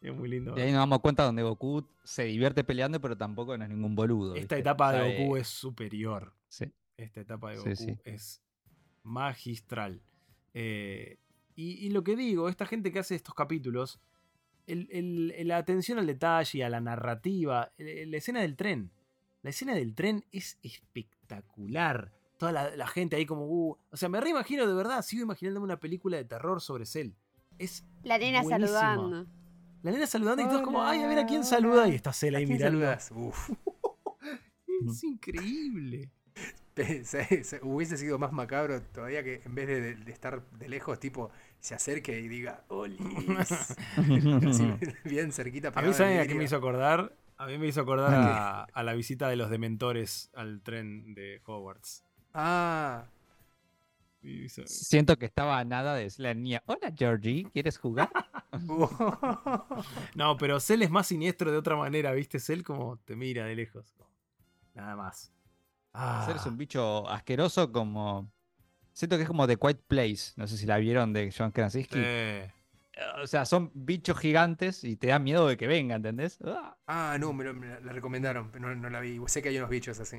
Es muy lindo. Y ahí nos damos cuenta donde Goku se divierte peleando, pero tampoco no es ningún boludo. Esta ¿viste? etapa de Goku es superior. Sí. Esta etapa de Goku sí. es magistral. Eh, y, y lo que digo, esta gente que hace estos capítulos, el- el- la atención al detalle, a la narrativa, el- la escena del tren. La escena del tren es espectacular. Toda la, la gente ahí como... uh, o sea, me reimagino de verdad, sigo imaginándome una película de terror sobre Cell. Es La nena buenísima. saludando. la nena saludando y todos como, ay, a ver a quién Hola, saluda. Y está Cell ¿A ahí? Uf. Es increíble. Se- se- hubiese sido más macabro todavía que en vez de, de estar de lejos, tipo, se acerque y diga, ¡Olis! Bien cerquita. A mí, ¿saben a qué me hizo acordar? A mí me hizo acordar ¿A la visita de los dementores al tren de Hogwarts. Ah, Siento que estaba a nada de decirle a la niña, hola Georgie, ¿quieres jugar? No, pero Cell es más siniestro de otra manera, ¿viste? Cell como te mira de lejos. Nada más. Ah, Ser es un bicho asqueroso como... Siento que es como The Quiet Place, no sé si la vieron de John Krasinski. eh, O sea, son bichos gigantes y te da miedo de que venga, ¿entendés? Ah. ah, no, me, lo- me la recomendaron, pero no, no la vi. Sé que hay unos bichos así.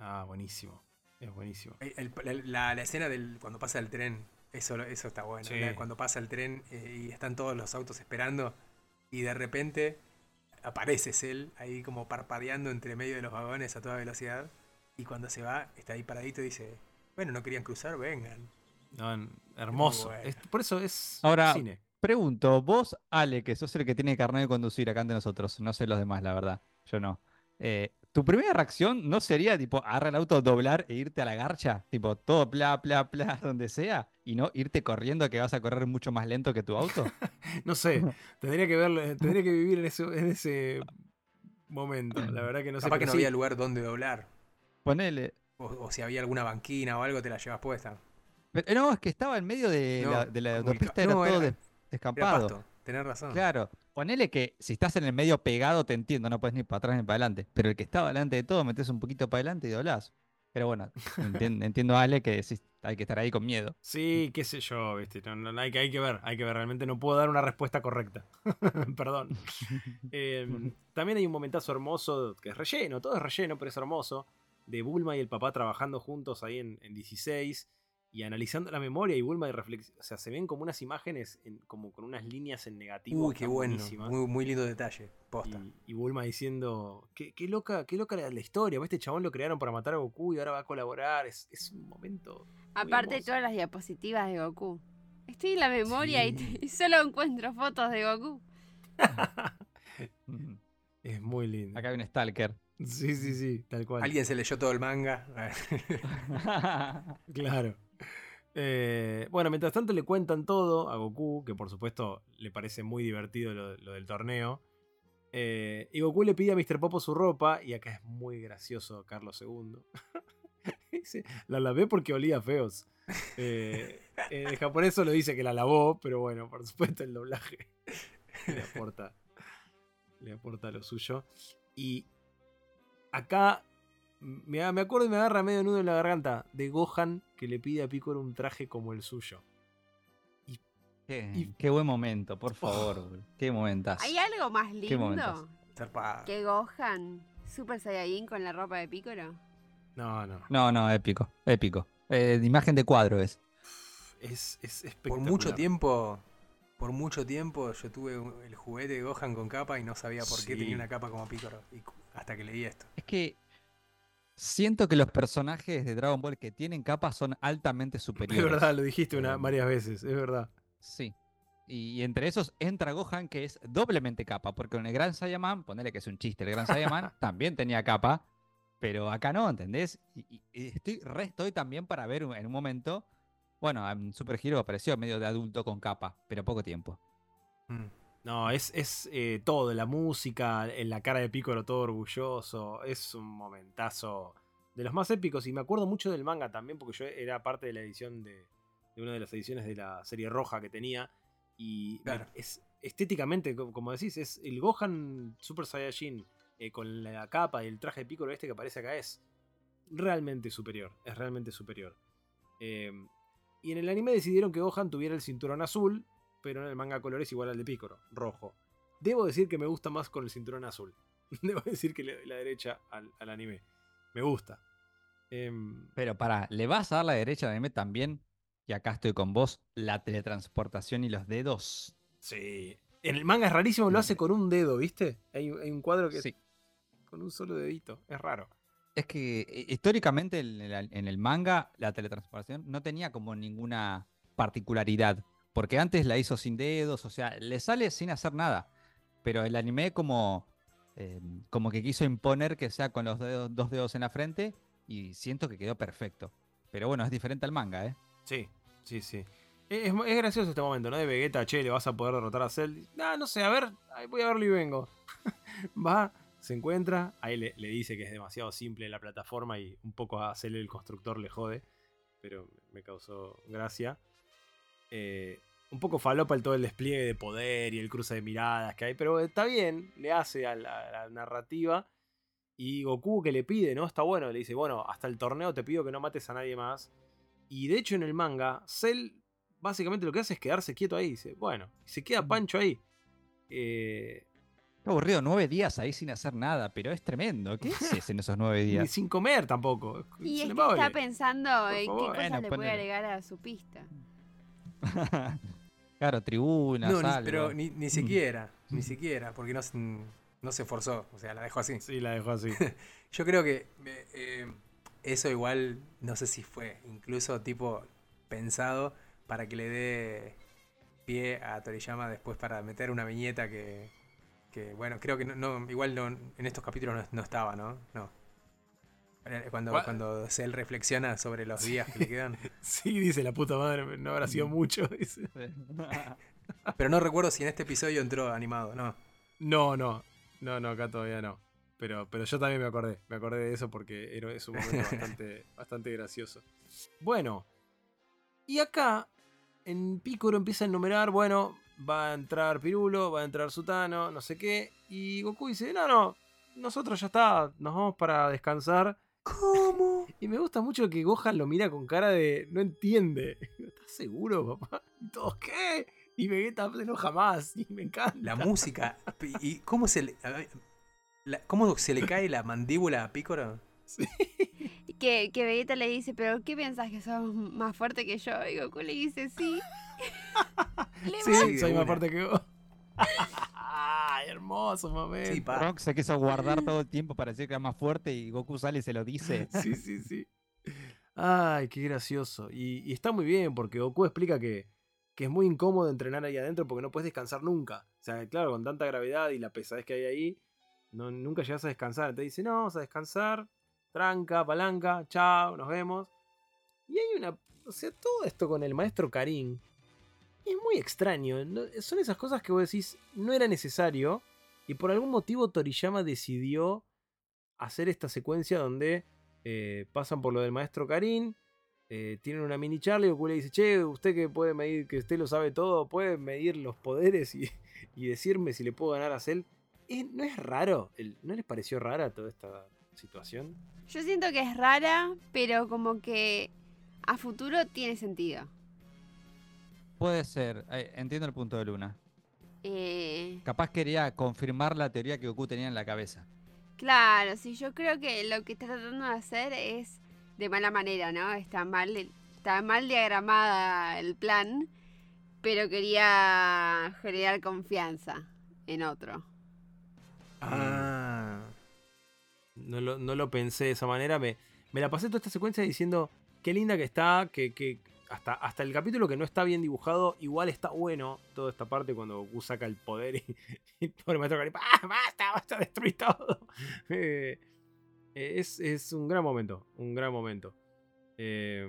Ah, buenísimo. Es buenísimo. El- el- la, la escena del cuando pasa el tren, eso, eso está bueno. Sí. Cuando pasa el tren eh, y están todos los autos esperando y de repente aparece él ahí como parpadeando entre medio de los vagones a toda velocidad y cuando se va está ahí paradito y dice, bueno, no querían cruzar, vengan. No, hermoso. bueno. Es- por eso es Ahora- cine. Pregunto, vos, Ale, que sos el que tiene carnet de conducir acá ante nosotros, no sé los demás, la verdad, yo no. Eh, ¿Tu primera reacción no sería tipo agarrar el auto, doblar e irte a la garcha? Tipo, todo pla, pla, pla, donde sea, y no irte corriendo que vas a correr mucho más lento que tu auto? No sé, tendría que verlo, tendría que vivir en ese, en ese momento. La verdad que no sé. Capaz que no sí, había lugar donde doblar. Ponele. O, o si había alguna banquina o algo, te la llevas puesta. Pero- no, es que estaba en medio de No, la, de la autopista, era no, todo era- des- Era descampado. tenés razón. Claro, ponele que si estás en el medio pegado te entiendo, no puedes ni para atrás ni para adelante. Pero el que estaba delante de todo, metes un poquito para adelante y doblás. Pero bueno, entien- entiendo a Ale que hay que estar ahí con miedo. Sí, qué sé yo, ¿viste? No, no, hay, que, hay que ver, hay que ver. Realmente no puedo dar una respuesta correcta. Perdón. Eh, también hay un momentazo hermoso, que es relleno, todo es relleno, pero es hermoso, de Bulma y el papá trabajando juntos ahí en, en 16 y analizando la memoria y Bulma y reflexión. O sea, se ven como unas imágenes, en- como con unas líneas en negativo. Uy, qué bueno. buenísimas. Muy, muy lindo detalle. Posta. Y, y Bulma diciendo, qué, qué loca, qué loca la, la historia, este chabón lo crearon para matar a Goku y ahora va a colaborar. Es, es un momento... Aparte hermoso. todas las diapositivas de Goku. Estoy en la memoria y, y solo encuentro fotos de Goku. Es muy lindo. Acá hay un Stalker. Sí, sí, sí, tal cual. Alguien se leyó todo el manga. Claro. Eh, bueno, mientras tanto le cuentan todo a Goku, que por supuesto le parece muy divertido lo, lo del torneo. Eh, y Goku le pide a Mr. Popo su ropa, y acá es muy gracioso Carlos II. Dice, la lavé porque olía feos. Eh, en el japonés solo dice que la lavó, pero bueno, por supuesto el doblaje le aporta, le aporta lo suyo. Y acá me, me acuerdo y me agarra medio nudo en la garganta de Gohan que le pide a Piccolo un traje como el suyo. Qué, Y- qué buen momento, por favor. boludo. Qué momentazo. ¿Hay algo más lindo que Gohan Super Saiyajin con la ropa de Piccolo? No, no. No, no, épico, épico. Eh, imagen de cuadro es. Es, es Por espectacular. mucho tiempo por mucho tiempo yo tuve el juguete de Gohan con capa y no sabía por qué tenía una capa como Piccolo. y hasta que leí esto. Es que siento que los personajes de Dragon Ball que tienen capas son altamente Es superiores. verdad, lo dijiste una, Em, varias veces, es verdad. Sí. Y, y entre esos entra Gohan, que es doblemente capa, porque con el Gran Saiyaman, ponele que es un chiste, el Gran Saiyaman también tenía capa, pero acá no, ¿entendés? Y, estoy, re estoy también para ver en un momento, bueno, en Super Hero apareció medio de adulto con capa, pero poco tiempo. Mm. No, es, es eh, todo, la música, en la cara de Piccolo todo orgulloso, es un momentazo de los más épicos y me acuerdo mucho del manga también porque yo era parte de la edición de, de una de las ediciones de la serie roja que tenía y Claro. es estéticamente, co- como decís, es el Gohan Super Saiyajin eh, con la capa y el traje de Piccolo este que aparece acá es realmente superior, es realmente superior. Eh, y en el anime decidieron que Gohan tuviera el cinturón azul, pero en el manga color es igual al de Piccolo, rojo. Debo decir que me gusta más con el cinturón azul. Debo decir que le doy la derecha al, al anime. Me gusta. Em, Pero para, ¿le vas a dar la derecha de anime también? Y acá estoy con vos, la teletransportación y los dedos. sí. En el manga es rarísimo, lo hace Mm. con un dedo, ¿viste? Hay, hay un cuadro que Sí. con un solo dedito. Es raro. Es que eh, históricamente en el, en el manga la teletransportación no tenía como ninguna particularidad, porque antes la hizo sin dedos, o sea, le sale sin hacer nada, pero el anime como, eh, como que quiso imponer que sea con los dedos- dos dedos en la frente y siento que quedó perfecto. Pero bueno, es diferente al manga, ¿eh? Sí, sí, sí. Es, es gracioso este momento, ¿no? De Vegeta, che, le vas a poder derrotar a Cell. Ah, no sé, a ver, ahí voy a verlo y vengo. Va, se encuentra, ahí le, le dice que es demasiado simple la plataforma y un poco a Cell el constructor le jode, pero me causó gracia. Eh, un poco falopa el todo el despliegue de poder y el cruce de miradas que hay, pero está bien, le hace a la, a la narrativa. Y Goku que le pide, ¿no? Está bueno, le dice, bueno, hasta el torneo te pido que no mates a nadie más. Y de hecho en el manga, Cell básicamente lo que hace es quedarse quieto ahí. Dice, bueno, y se queda Pancho ahí. Eh, Qué aburrido, nueve días ahí sin hacer nada, pero es tremendo. ¿Qué haces en esos nueve ni días? sin comer tampoco. Y es que está pensando en qué cosas Bueno, le puede agregar a su pista. claro, tribunas, No, ni- pero ni, ni siquiera, ni siquiera, porque no, se- no se esforzó, o sea, la dejó así. Sí, la dejó así. Yo creo que eh, eh, eso igual, no sé si fue incluso tipo pensado para que le dé pie a Toriyama después para meter una viñeta que, que bueno, creo que no, no- igual no, en estos capítulos no, no estaba, ¿no? No. Eh, Cuando, ¿Cuál? cuando Cell reflexiona sobre los días que le quedan. sí, dice la puta madre, no habrá sido mucho. dice. Pero no recuerdo si en este episodio entró animado, ¿no? No, no, no, no, acá todavía no. Pero, pero yo también me acordé, me acordé de eso porque era, es un momento bastante, bastante gracioso. Bueno, y acá en Picoro empieza a enumerar, bueno, va a entrar Pirulo, va a entrar Sutano, no sé qué, y Goku dice, no, no, nosotros ya está, nos vamos para descansar. ¿Cómo? Y me gusta mucho que Gohan lo mira con cara de, no entiende. ¿Estás seguro, papá? ¿Y todos qué? Y Vegeta se enoja más, y me encanta. La música. ¿Y cómo se le, la- cómo se le cae la mandíbula a Picoro? Que, que Vegeta le dice, pero ¿qué piensas que sos más fuerte que yo? Y Goku le dice, sí. Le Sí, Sí, soy más fuerte que vos. Ay, hermoso momento. Sí. Rock se quiso guardar todo el tiempo para decir que era más fuerte y Goku sale y se lo dice. Sí, sí, sí. Ay, qué gracioso. Y, y está muy bien porque Goku explica que, que es muy incómodo entrenar ahí adentro porque no puedes descansar nunca. O sea, claro, con tanta gravedad y la pesadez que hay ahí, no, nunca llegas a descansar. Entonces dice, no, vamos a descansar, tranca, palanca, chao, nos vemos. Y hay una... O sea, todo esto con el maestro Karim es muy extraño. Son esas cosas que vos decís, no era necesario. Y por algún motivo Toriyama decidió hacer esta secuencia donde eh, pasan por lo del maestro Karim. eh, tienen una mini charla y Goku le dice, che, usted que puede medir, que usted lo sabe todo, puede medir los poderes y, decirme si le puedo ganar a Cell. Eh, ¿No es raro? ¿No les pareció rara toda esta situación? Yo siento que es rara, pero como que a futuro tiene sentido. Puede ser, eh, entiendo el punto de Luna. Eh, Capaz quería confirmar la teoría que Goku tenía en la cabeza. claro, sí, yo creo que lo que está tratando de hacer es de mala manera, ¿no? Está mal, está mal diagramada el plan. pero quería generar confianza en otro. Ah. No lo, no lo pensé de esa manera. Me, me la pasé toda esta secuencia diciendo qué linda que está, que, que hasta, hasta el capítulo que no está bien dibujado, igual está bueno toda esta parte cuando Goku saca el poder y, y el maestro Karin, ¡ah, basta, basta, destruir todo! Eh, es, es un gran momento, un gran momento. Eh,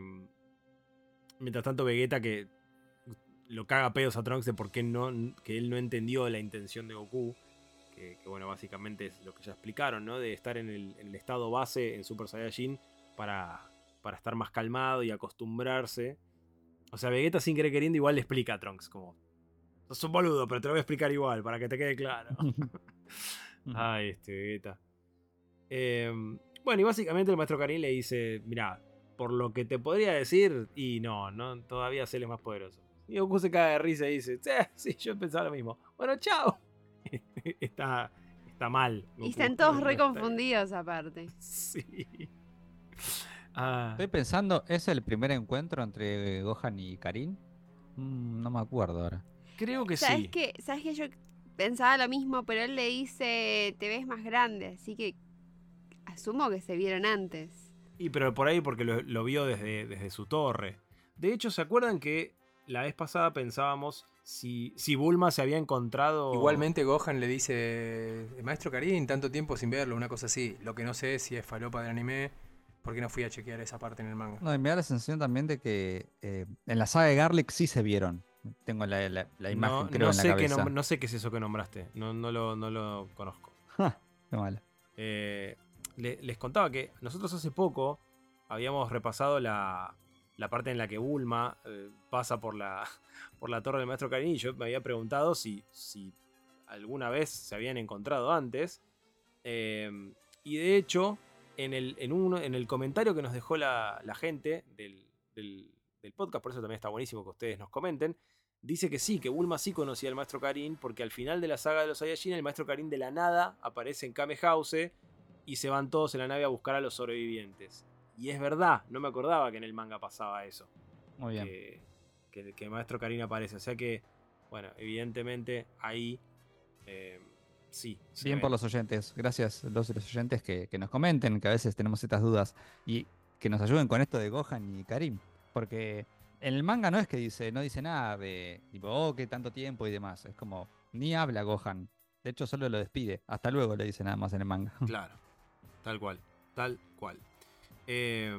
mientras tanto, Vegeta que lo caga pedos a Trunks de por qué no, que él no entendió la intención de Goku. Que, que, bueno, básicamente es lo que ya explicaron, ¿no? De estar en el, en el estado base en Super Saiyajin para, para estar más calmado y acostumbrarse. O sea, Vegeta sin querer queriendo igual le explica a Trunks, como... Sos un boludo, pero te lo voy a explicar igual, para que te quede claro. Ay, este Vegeta. Eh, bueno, y básicamente el maestro Karin le dice, mira, por lo que te podría decir, y no, no todavía Cell es más poderoso. Y Goku se cae de risa y dice, sí, sí, yo pensaba lo mismo. Bueno, chao. está, está mal. Y están todos re confundidos aparte. Sí. Ah, Estoy pensando, ¿es el primer encuentro entre Gohan y Karin? Mm, no me acuerdo ahora. creo que ¿Sabes sí. que ¿Sabes que yo pensaba lo mismo, pero él le dice, te ves más grande, así que asumo que se vieron antes. Y pero por ahí porque lo, lo vio desde, desde su torre. De hecho, ¿se acuerdan que la vez pasada pensábamos si, si Bulma se había encontrado... Igualmente Gohan le dice, maestro Karin, tanto tiempo sin verlo, una cosa así. Lo que no sé es si es falopa del anime, porque no fui a chequear esa parte en el manga. No, y me da la sensación también de que eh, en la saga de Garlic sí se vieron. Tengo la, la- la imagen, no, creo, no en la sé cabeza. no sé qué es eso que nombraste. No, no, lo, no lo conozco. Ja, qué mal. Eh, le- les contaba que nosotros hace poco habíamos repasado la, la parte en la que Bulma eh, pasa por la, por la torre del maestro Karin y yo me había preguntado si, si alguna vez se habían encontrado antes. Eh, y de hecho, en el, en, uno- en el comentario que nos dejó la, la gente del, del- del podcast, por eso también está buenísimo que ustedes nos comenten, dice que sí, que Bulma sí conocía al maestro Karin, porque al final de la saga de los Saiyajin, el maestro Karin de la nada aparece en Kame House y se van todos en la nave a buscar a los sobrevivientes. Y es verdad, no me acordaba que en el manga pasaba eso. Muy bien. Que, que, que el maestro Karin aparece. O sea que, bueno, evidentemente ahí eh, sí. Bien por los oyentes. Gracias los, los oyentes que, que nos comenten, que a veces tenemos estas dudas. Y que nos ayuden con esto de Gohan y Karim. Porque en el manga no es que dice, no dice nada de tipo, oh, que tanto tiempo y demás. Es como, ni habla Gohan. De hecho, solo lo despide. Hasta luego le dice nada más en el manga. Claro, tal cual, tal cual. Eh,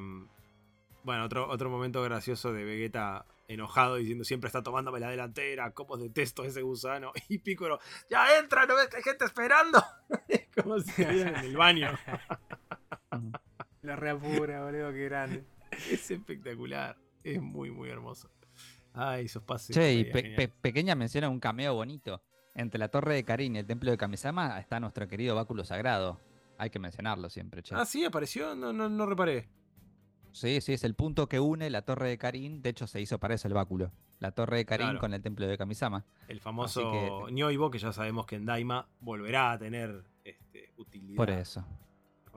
bueno, otro, otro momento gracioso de Vegeta enojado diciendo siempre está tomándome la delantera, cómo detesto ese gusano. Y Piccolo, ya entra, ¿no ves que hay gente esperando? Es como si estuvieran en el baño. La reapura, boludo, qué grande. Es espectacular, es muy, muy hermoso. Ay, esos pases. Che, y pe- pequeña mención a un cameo bonito. Entre la torre de Karin y el templo de Kamisama está nuestro querido báculo sagrado. Hay que mencionarlo siempre, che. Ah, sí, apareció, no, no, no reparé. Sí, sí, es el punto que une la torre de Karin. De hecho, se hizo para eso el báculo. La torre de Karin Claro. con el templo de Kamisama. El famoso que- Nyoibo, que ya sabemos que en Daima volverá a tener este, utilidad. Por eso.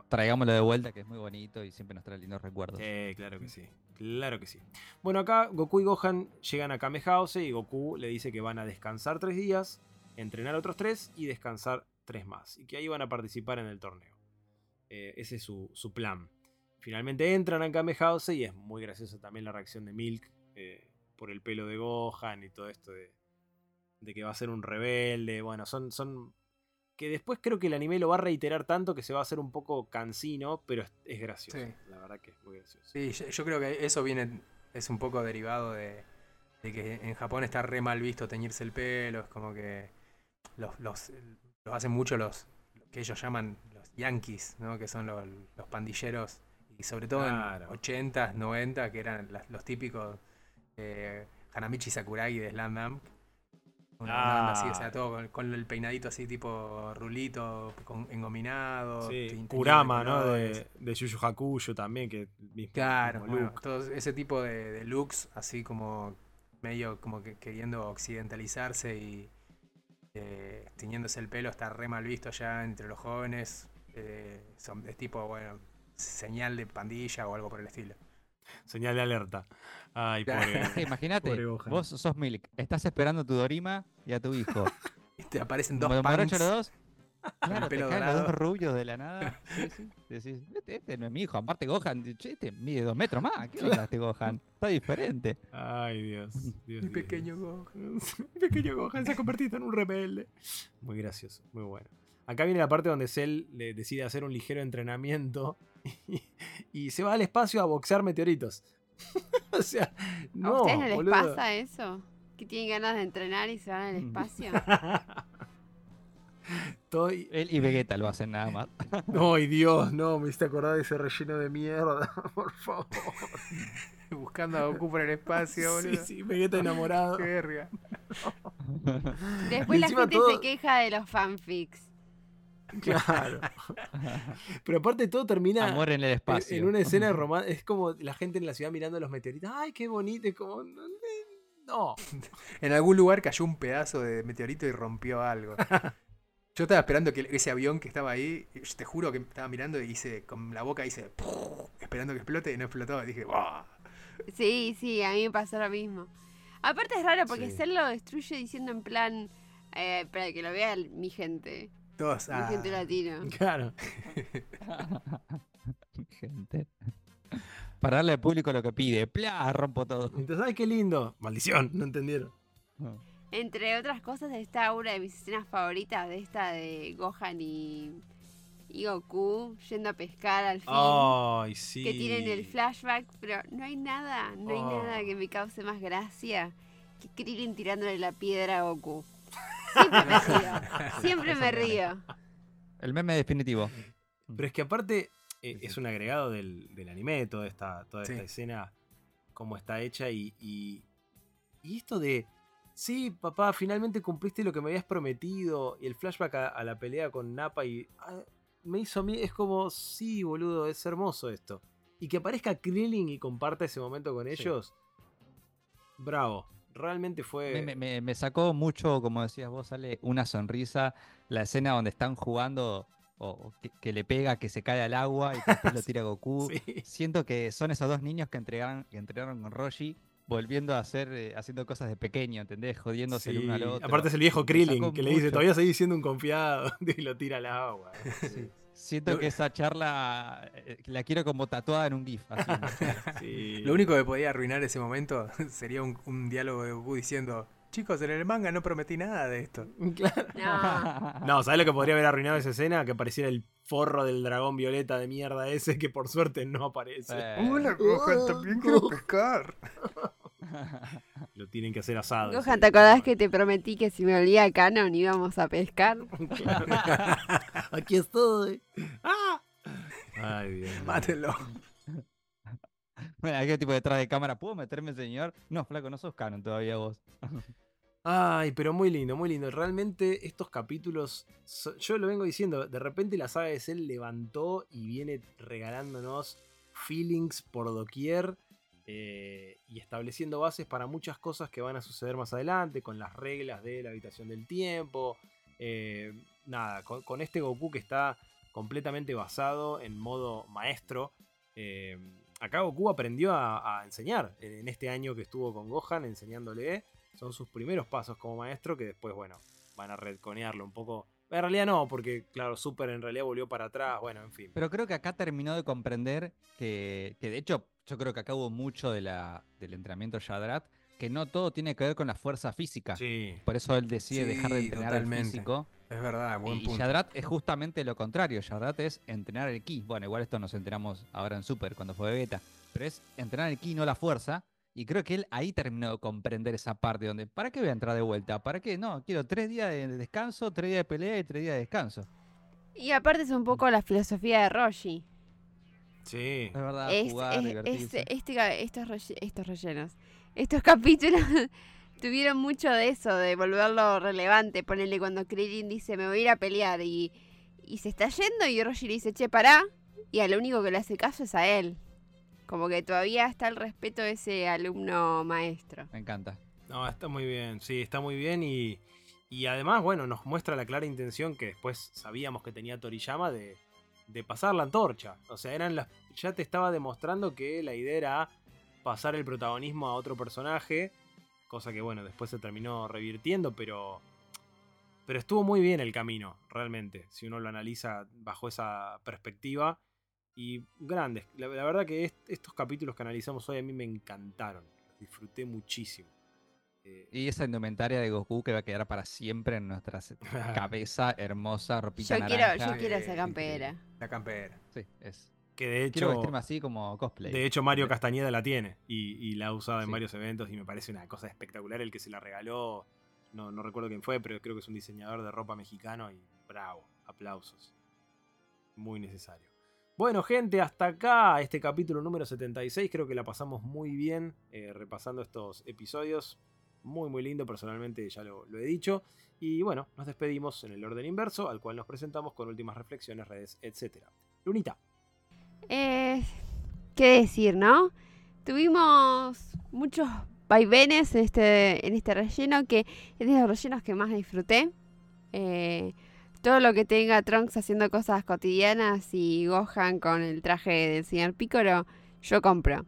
Traigámoslo de vuelta, que es muy bonito y siempre nos trae lindos recuerdos. Sí, claro que sí. Claro que sí. Bueno, acá Goku y Gohan llegan a Kame House y Goku le dice que van a descansar tres días, entrenar otros tres y descansar tres más. Y que ahí van a participar en el torneo. Eh, ese es su, su plan. Finalmente entran a Kame House y es muy graciosa también la reacción de Milk eh, por el pelo de Gohan y todo esto de, de que va a ser un rebelde. Bueno, son, son que después creo que el anime lo va a reiterar tanto que se va a hacer un poco cansino, pero es, es gracioso. Sí. La verdad que es muy gracioso. Sí, yo, yo creo que eso viene, es un poco derivado de, de que en Japón está re mal visto teñirse el pelo, es como que los, los, los hacen mucho los que ellos llaman los yankees, ¿no? que son los, los pandilleros, y sobre todo Claro. en 80s, 90 que eran las- los típicos eh, Hanamichi Sakuragi de Slam Dunk. Una, una onda así, o sea, Claro. todo con, con el peinadito así tipo rulito, con, engominado. Sí, Kurama, ¿no? De, de Yu Yu Hakusho también, que mismo, Claro, mismo bueno, look. todo ese tipo de, de looks, así como medio como que queriendo occidentalizarse y eh, tiñéndose el pelo, está re mal visto ya entre los jóvenes. eh, son, es tipo, bueno, señal de pandilla o algo por el estilo. Señal de alerta. Ay, pobre. Imagínate, vos sos Milk, estás esperando a tu Dorima y a tu hijo. Y te aparecen dos punks. los dos. Claro, te caen los dos rubios de la nada. Sí, sí. Decís, este, este no es mi hijo. Aparte, Gohan, este mide dos metros más. ¿Qué onda este Gohan? Está diferente. Ay, Dios. Dios Mi Dios. pequeño Gohan. Mi pequeño Gohan se ha convertido en un rebelde. Muy gracioso, muy bueno. Acá viene la parte donde Cell le decide hacer un ligero entrenamiento y, y se va al espacio a boxear meteoritos. o sea, no. ¿A ustedes no les boludo. pasa eso? Que tienen ganas de entrenar y se van al espacio. Estoy. Él y Vegeta lo hacen nada más. Ay, Dios, no, me hiciste acordar de ese relleno de mierda, por favor. Buscando a Goku por el espacio, Sí, boludo. sí, Vegeta enamorado. Qué verga. Después la gente todo- se queja de los fanfics. Claro. Pero aparte todo termina Amor en el espacio. en una escena romántica. Es como la gente en la ciudad mirando los meteoritos. Ay, qué bonito. Es como. No. En algún lugar cayó un pedazo de meteorito y rompió algo. Yo estaba esperando que ese avión que estaba ahí, yo te juro que estaba mirando y hice, con la boca hice, esperando que explote y no explotó. Y dije. Sí, sí, a mí me pasó lo mismo. Aparte es raro porque Sí. Cell lo destruye diciendo en plan, eh, para que lo vea mi gente, Todos, mi ah, gente latino. Claro. Gente. Para darle al público lo que pide. ¡Plá! Rompo todo. Entonces, ay, qué lindo. Maldición, no entendieron. Entre otras cosas está una de mis escenas favoritas de esta de Gohan y, y Goku yendo a pescar al fin. Ay, sí. que tienen el flashback, pero no hay nada, no hay Oh. nada que me cause más gracia que Krillin tirándole la piedra a Goku. Siempre me río, siempre me río. El meme definitivo. Pero es que aparte eh, es un agregado del, del anime, toda esta, toda esta Sí. escena, cómo está hecha y, y, y esto de, sí, papá, finalmente cumpliste lo que me habías prometido y el flashback a, a la pelea con Nappa y ah, me hizo a mí, es como, sí, boludo, es hermoso esto. Y que aparezca Krillin y comparta ese momento con Sí. ellos, bravo, realmente fue... Me, me- me- sacó mucho, como decías vos, sale una sonrisa. La escena donde están jugando o, que, que le pega, que se cae al agua y que después lo tira Goku. Sí. Siento que son esos dos niños que entregaron, que entrenaron con Roshi, volviendo a hacer, eh, haciendo cosas de pequeño, ¿entendés? Jodiéndose el uno al otro. Aparte es el viejo Krillin que le dice, todavía seguís siendo un confiado y lo tira al agua. Sí. Siento que esa charla eh, la quiero como tatuada en un GIF. así. Sí. Lo único que podía arruinar ese momento sería un, un diálogo de Goku diciendo, chicos, en el manga no prometí nada de esto. Claro. No, No, ¿sabes lo que podría haber arruinado esa escena? Que apareciera el forro del dragón violeta de mierda ese que por suerte no aparece. Eh, Gohan, también quiero pescar. Lo tienen que hacer asado. Gohan, ¿te acordás que te prometí que si me olía a Canon íbamos a pescar? Claro. Aquí estoy. ¡Ah! Ay, mío. Mátelo. Bueno, aquel tipo detrás de cámara, ¿puedo meterme, señor? No, flaco, no sos canon todavía vos. Ay, pero muy lindo, muy lindo. Realmente estos capítulos, yo lo vengo diciendo, de repente la saga de Cell levantó y viene regalándonos feelings por doquier eh, y estableciendo bases para muchas cosas que van a suceder más adelante, con las reglas de la habitación del tiempo. eh, nada, con, este Goku que está completamente basado en modo maestro. eh, acá Goku aprendió a, enseñar en este año que estuvo con Gohan, enseñándole son sus primeros pasos como maestro que después, bueno, van a redconearlo un poco. En realidad no, porque claro, Super en realidad volvió para atrás, bueno, en fin. Pero creo que acá terminó de comprender que de hecho, yo creo que acá hubo mucho de la, del entrenamiento Yadrat, que no todo tiene que ver con la fuerza física. Sí. Por eso él decide Sí, dejar de entrenar al físico. Es verdad, buen Y punto. Yadrat es justamente lo contrario. Yadrat es entrenar el ki. Bueno, igual esto nos enteramos ahora en Super, cuando fue beta. Pero es entrenar el ki, no la fuerza. Y creo que él ahí terminó de comprender esa parte donde, ¿para qué voy a entrar de vuelta? ¿Para qué? No, quiero tres días de descanso, tres días de pelea y tres días de descanso. Y aparte es un poco la filosofía de Roshi. Sí. Es verdad, Es, jugar, es- divertirse. es- este estos, relle- estos rellenos, estos capítulos tuvieron mucho de eso, de volverlo relevante. Ponerle cuando Krillin dice, me voy a ir a pelear y, y se está yendo y Roshi le dice, che, pará. Y al único que le hace caso es a él. Como que todavía está el respeto de ese alumno maestro. Me encanta. No, está muy bien, sí, está muy bien y, y además, bueno, nos muestra la clara intención que después sabíamos que tenía Toriyama de, de pasar la antorcha. O sea, eran las, ya te estaba demostrando que la idea era pasar el protagonismo a otro personaje, cosa que bueno, después se terminó revirtiendo, pero pero estuvo muy bien el camino, realmente, si uno lo analiza bajo esa perspectiva. Y grandes. La, verdad que est- estos capítulos que analizamos hoy a mí me encantaron. Los disfruté muchísimo. Eh, Y esa indumentaria de Goku que va a quedar para siempre en nuestra cabeza, hermosa, ropita Yo quiero, yo quiero esa campera. La campera. Sí, es. que de hecho, así como cosplay. de hecho Mario Castañeda la tiene y, y la ha usado en Sí. varios eventos y me parece una cosa espectacular. El que se la regaló, no, no recuerdo quién fue, pero creo que es un diseñador de ropa mexicano y bravo, aplausos. Muy necesario. Bueno, gente, hasta acá este capítulo número 76. Creo que la pasamos muy bien eh, repasando estos episodios. Muy, muy lindo, personalmente ya lo, he dicho. Y bueno, nos despedimos en el orden inverso, al cual nos presentamos con últimas reflexiones, redes, etc. Lunita. Eh, ¿Qué decir, no? Tuvimos muchos vaivenes en este, en este relleno, que es de los rellenos que más disfruté. Eh, todo lo que tenga Trunks haciendo cosas cotidianas y Gohan con el traje del señor Piccolo, yo compro.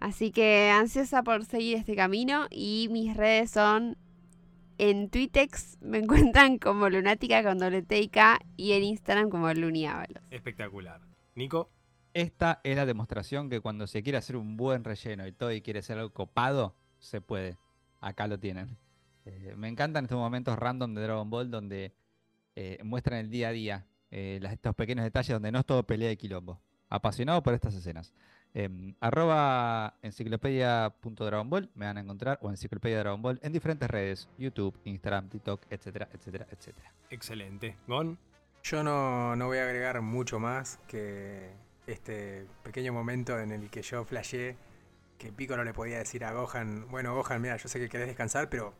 Así que ansiosa por seguir este camino y mis redes son en Twitex me encuentran como Lunática con doble T y K y en Instagram como Luniábalos. Espectacular. Nico. Esta es la demostración que cuando se quiere hacer un buen relleno y todo y quiere ser algo copado, se puede. Acá lo tienen. Eh, me encantan estos momentos random de Dragon Ball donde eh, muestran el día a día, eh, estos pequeños detalles donde no es todo pelea y quilombo. Apasionado por estas escenas. Em, arroba enciclopedia.dragonball me van a encontrar o enciclopedia Dragon Ball en diferentes redes, YouTube, Instagram, TikTok, etcétera, etcétera, etcétera. Excelente. Gon. Yo no, no voy a agregar mucho más que este pequeño momento en el que yo flasheé que Piccolo le podía decir a Gohan, bueno Gohan, mira, yo sé que querés descansar, pero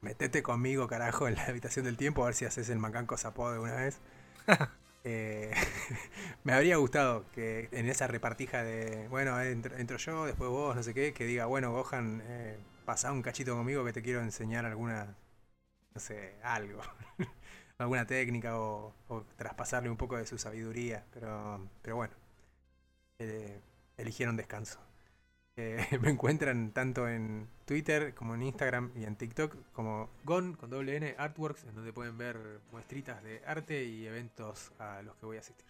metete conmigo, carajo, en la habitación del tiempo, a ver si haces el macanco sapó de una vez. Eh, me habría gustado que en esa repartija de, bueno, entro, entro yo, después vos, no sé qué, que diga, bueno Gohan, eh, pasá un cachito conmigo que te quiero enseñar alguna, no sé, algo. alguna técnica o, traspasarle un poco de su sabiduría, pero, pero bueno, eh, eligieron descanso. Eh, me encuentran tanto en Twitter como en Instagram y en TikTok como Gon con doble N Artworks, en donde pueden ver muestritas de arte y eventos a los que voy a asistir.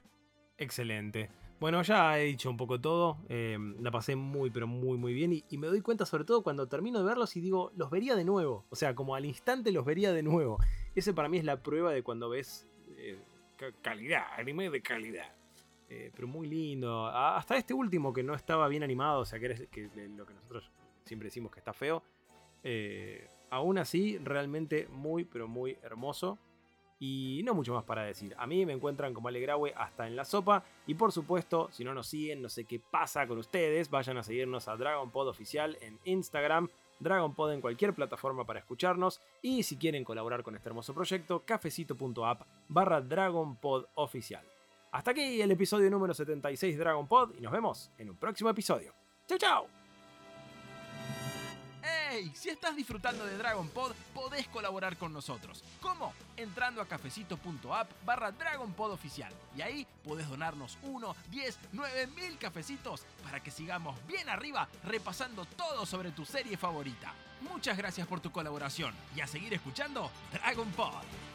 Excelente. Bueno, ya he dicho un poco todo. eh, la pasé muy, pero muy, muy bien. Y, me doy cuenta, sobre todo, cuando termino de verlos y digo, los vería de nuevo. O sea, como al instante los vería de nuevo. Ese para mí es la prueba de cuando ves eh, ca- calidad, anime de calidad. Eh, pero muy lindo. Hasta este último que no estaba bien animado, o sea, que, lo que nosotros siempre decimos que está feo. eh, aún así, realmente muy, pero muy hermoso. Y no mucho más para decir. A mí me encuentran como Alegrawe hasta en la sopa. Y por supuesto, si no nos siguen, no sé qué pasa con ustedes, vayan a seguirnos a Dragon Pod Oficial en Instagram, Dragon Pod en cualquier plataforma para escucharnos. Y si quieren colaborar con este hermoso proyecto, cafecito.app barra Dragon Pod Oficial. Hasta aquí el episodio número 76 de Dragon Pod y nos vemos en un próximo episodio. ¡Chao, chao! ¡Ey! Si estás disfrutando de Dragon Pod, podés colaborar con nosotros. ¿Cómo? Entrando a cafecito.app barra Dragon Pod oficial. Y ahí podés donarnos 1, 10, 9 mil cafecitos para que sigamos bien arriba repasando todo sobre tu serie favorita. Muchas gracias por tu colaboración y a seguir escuchando Dragon Pod.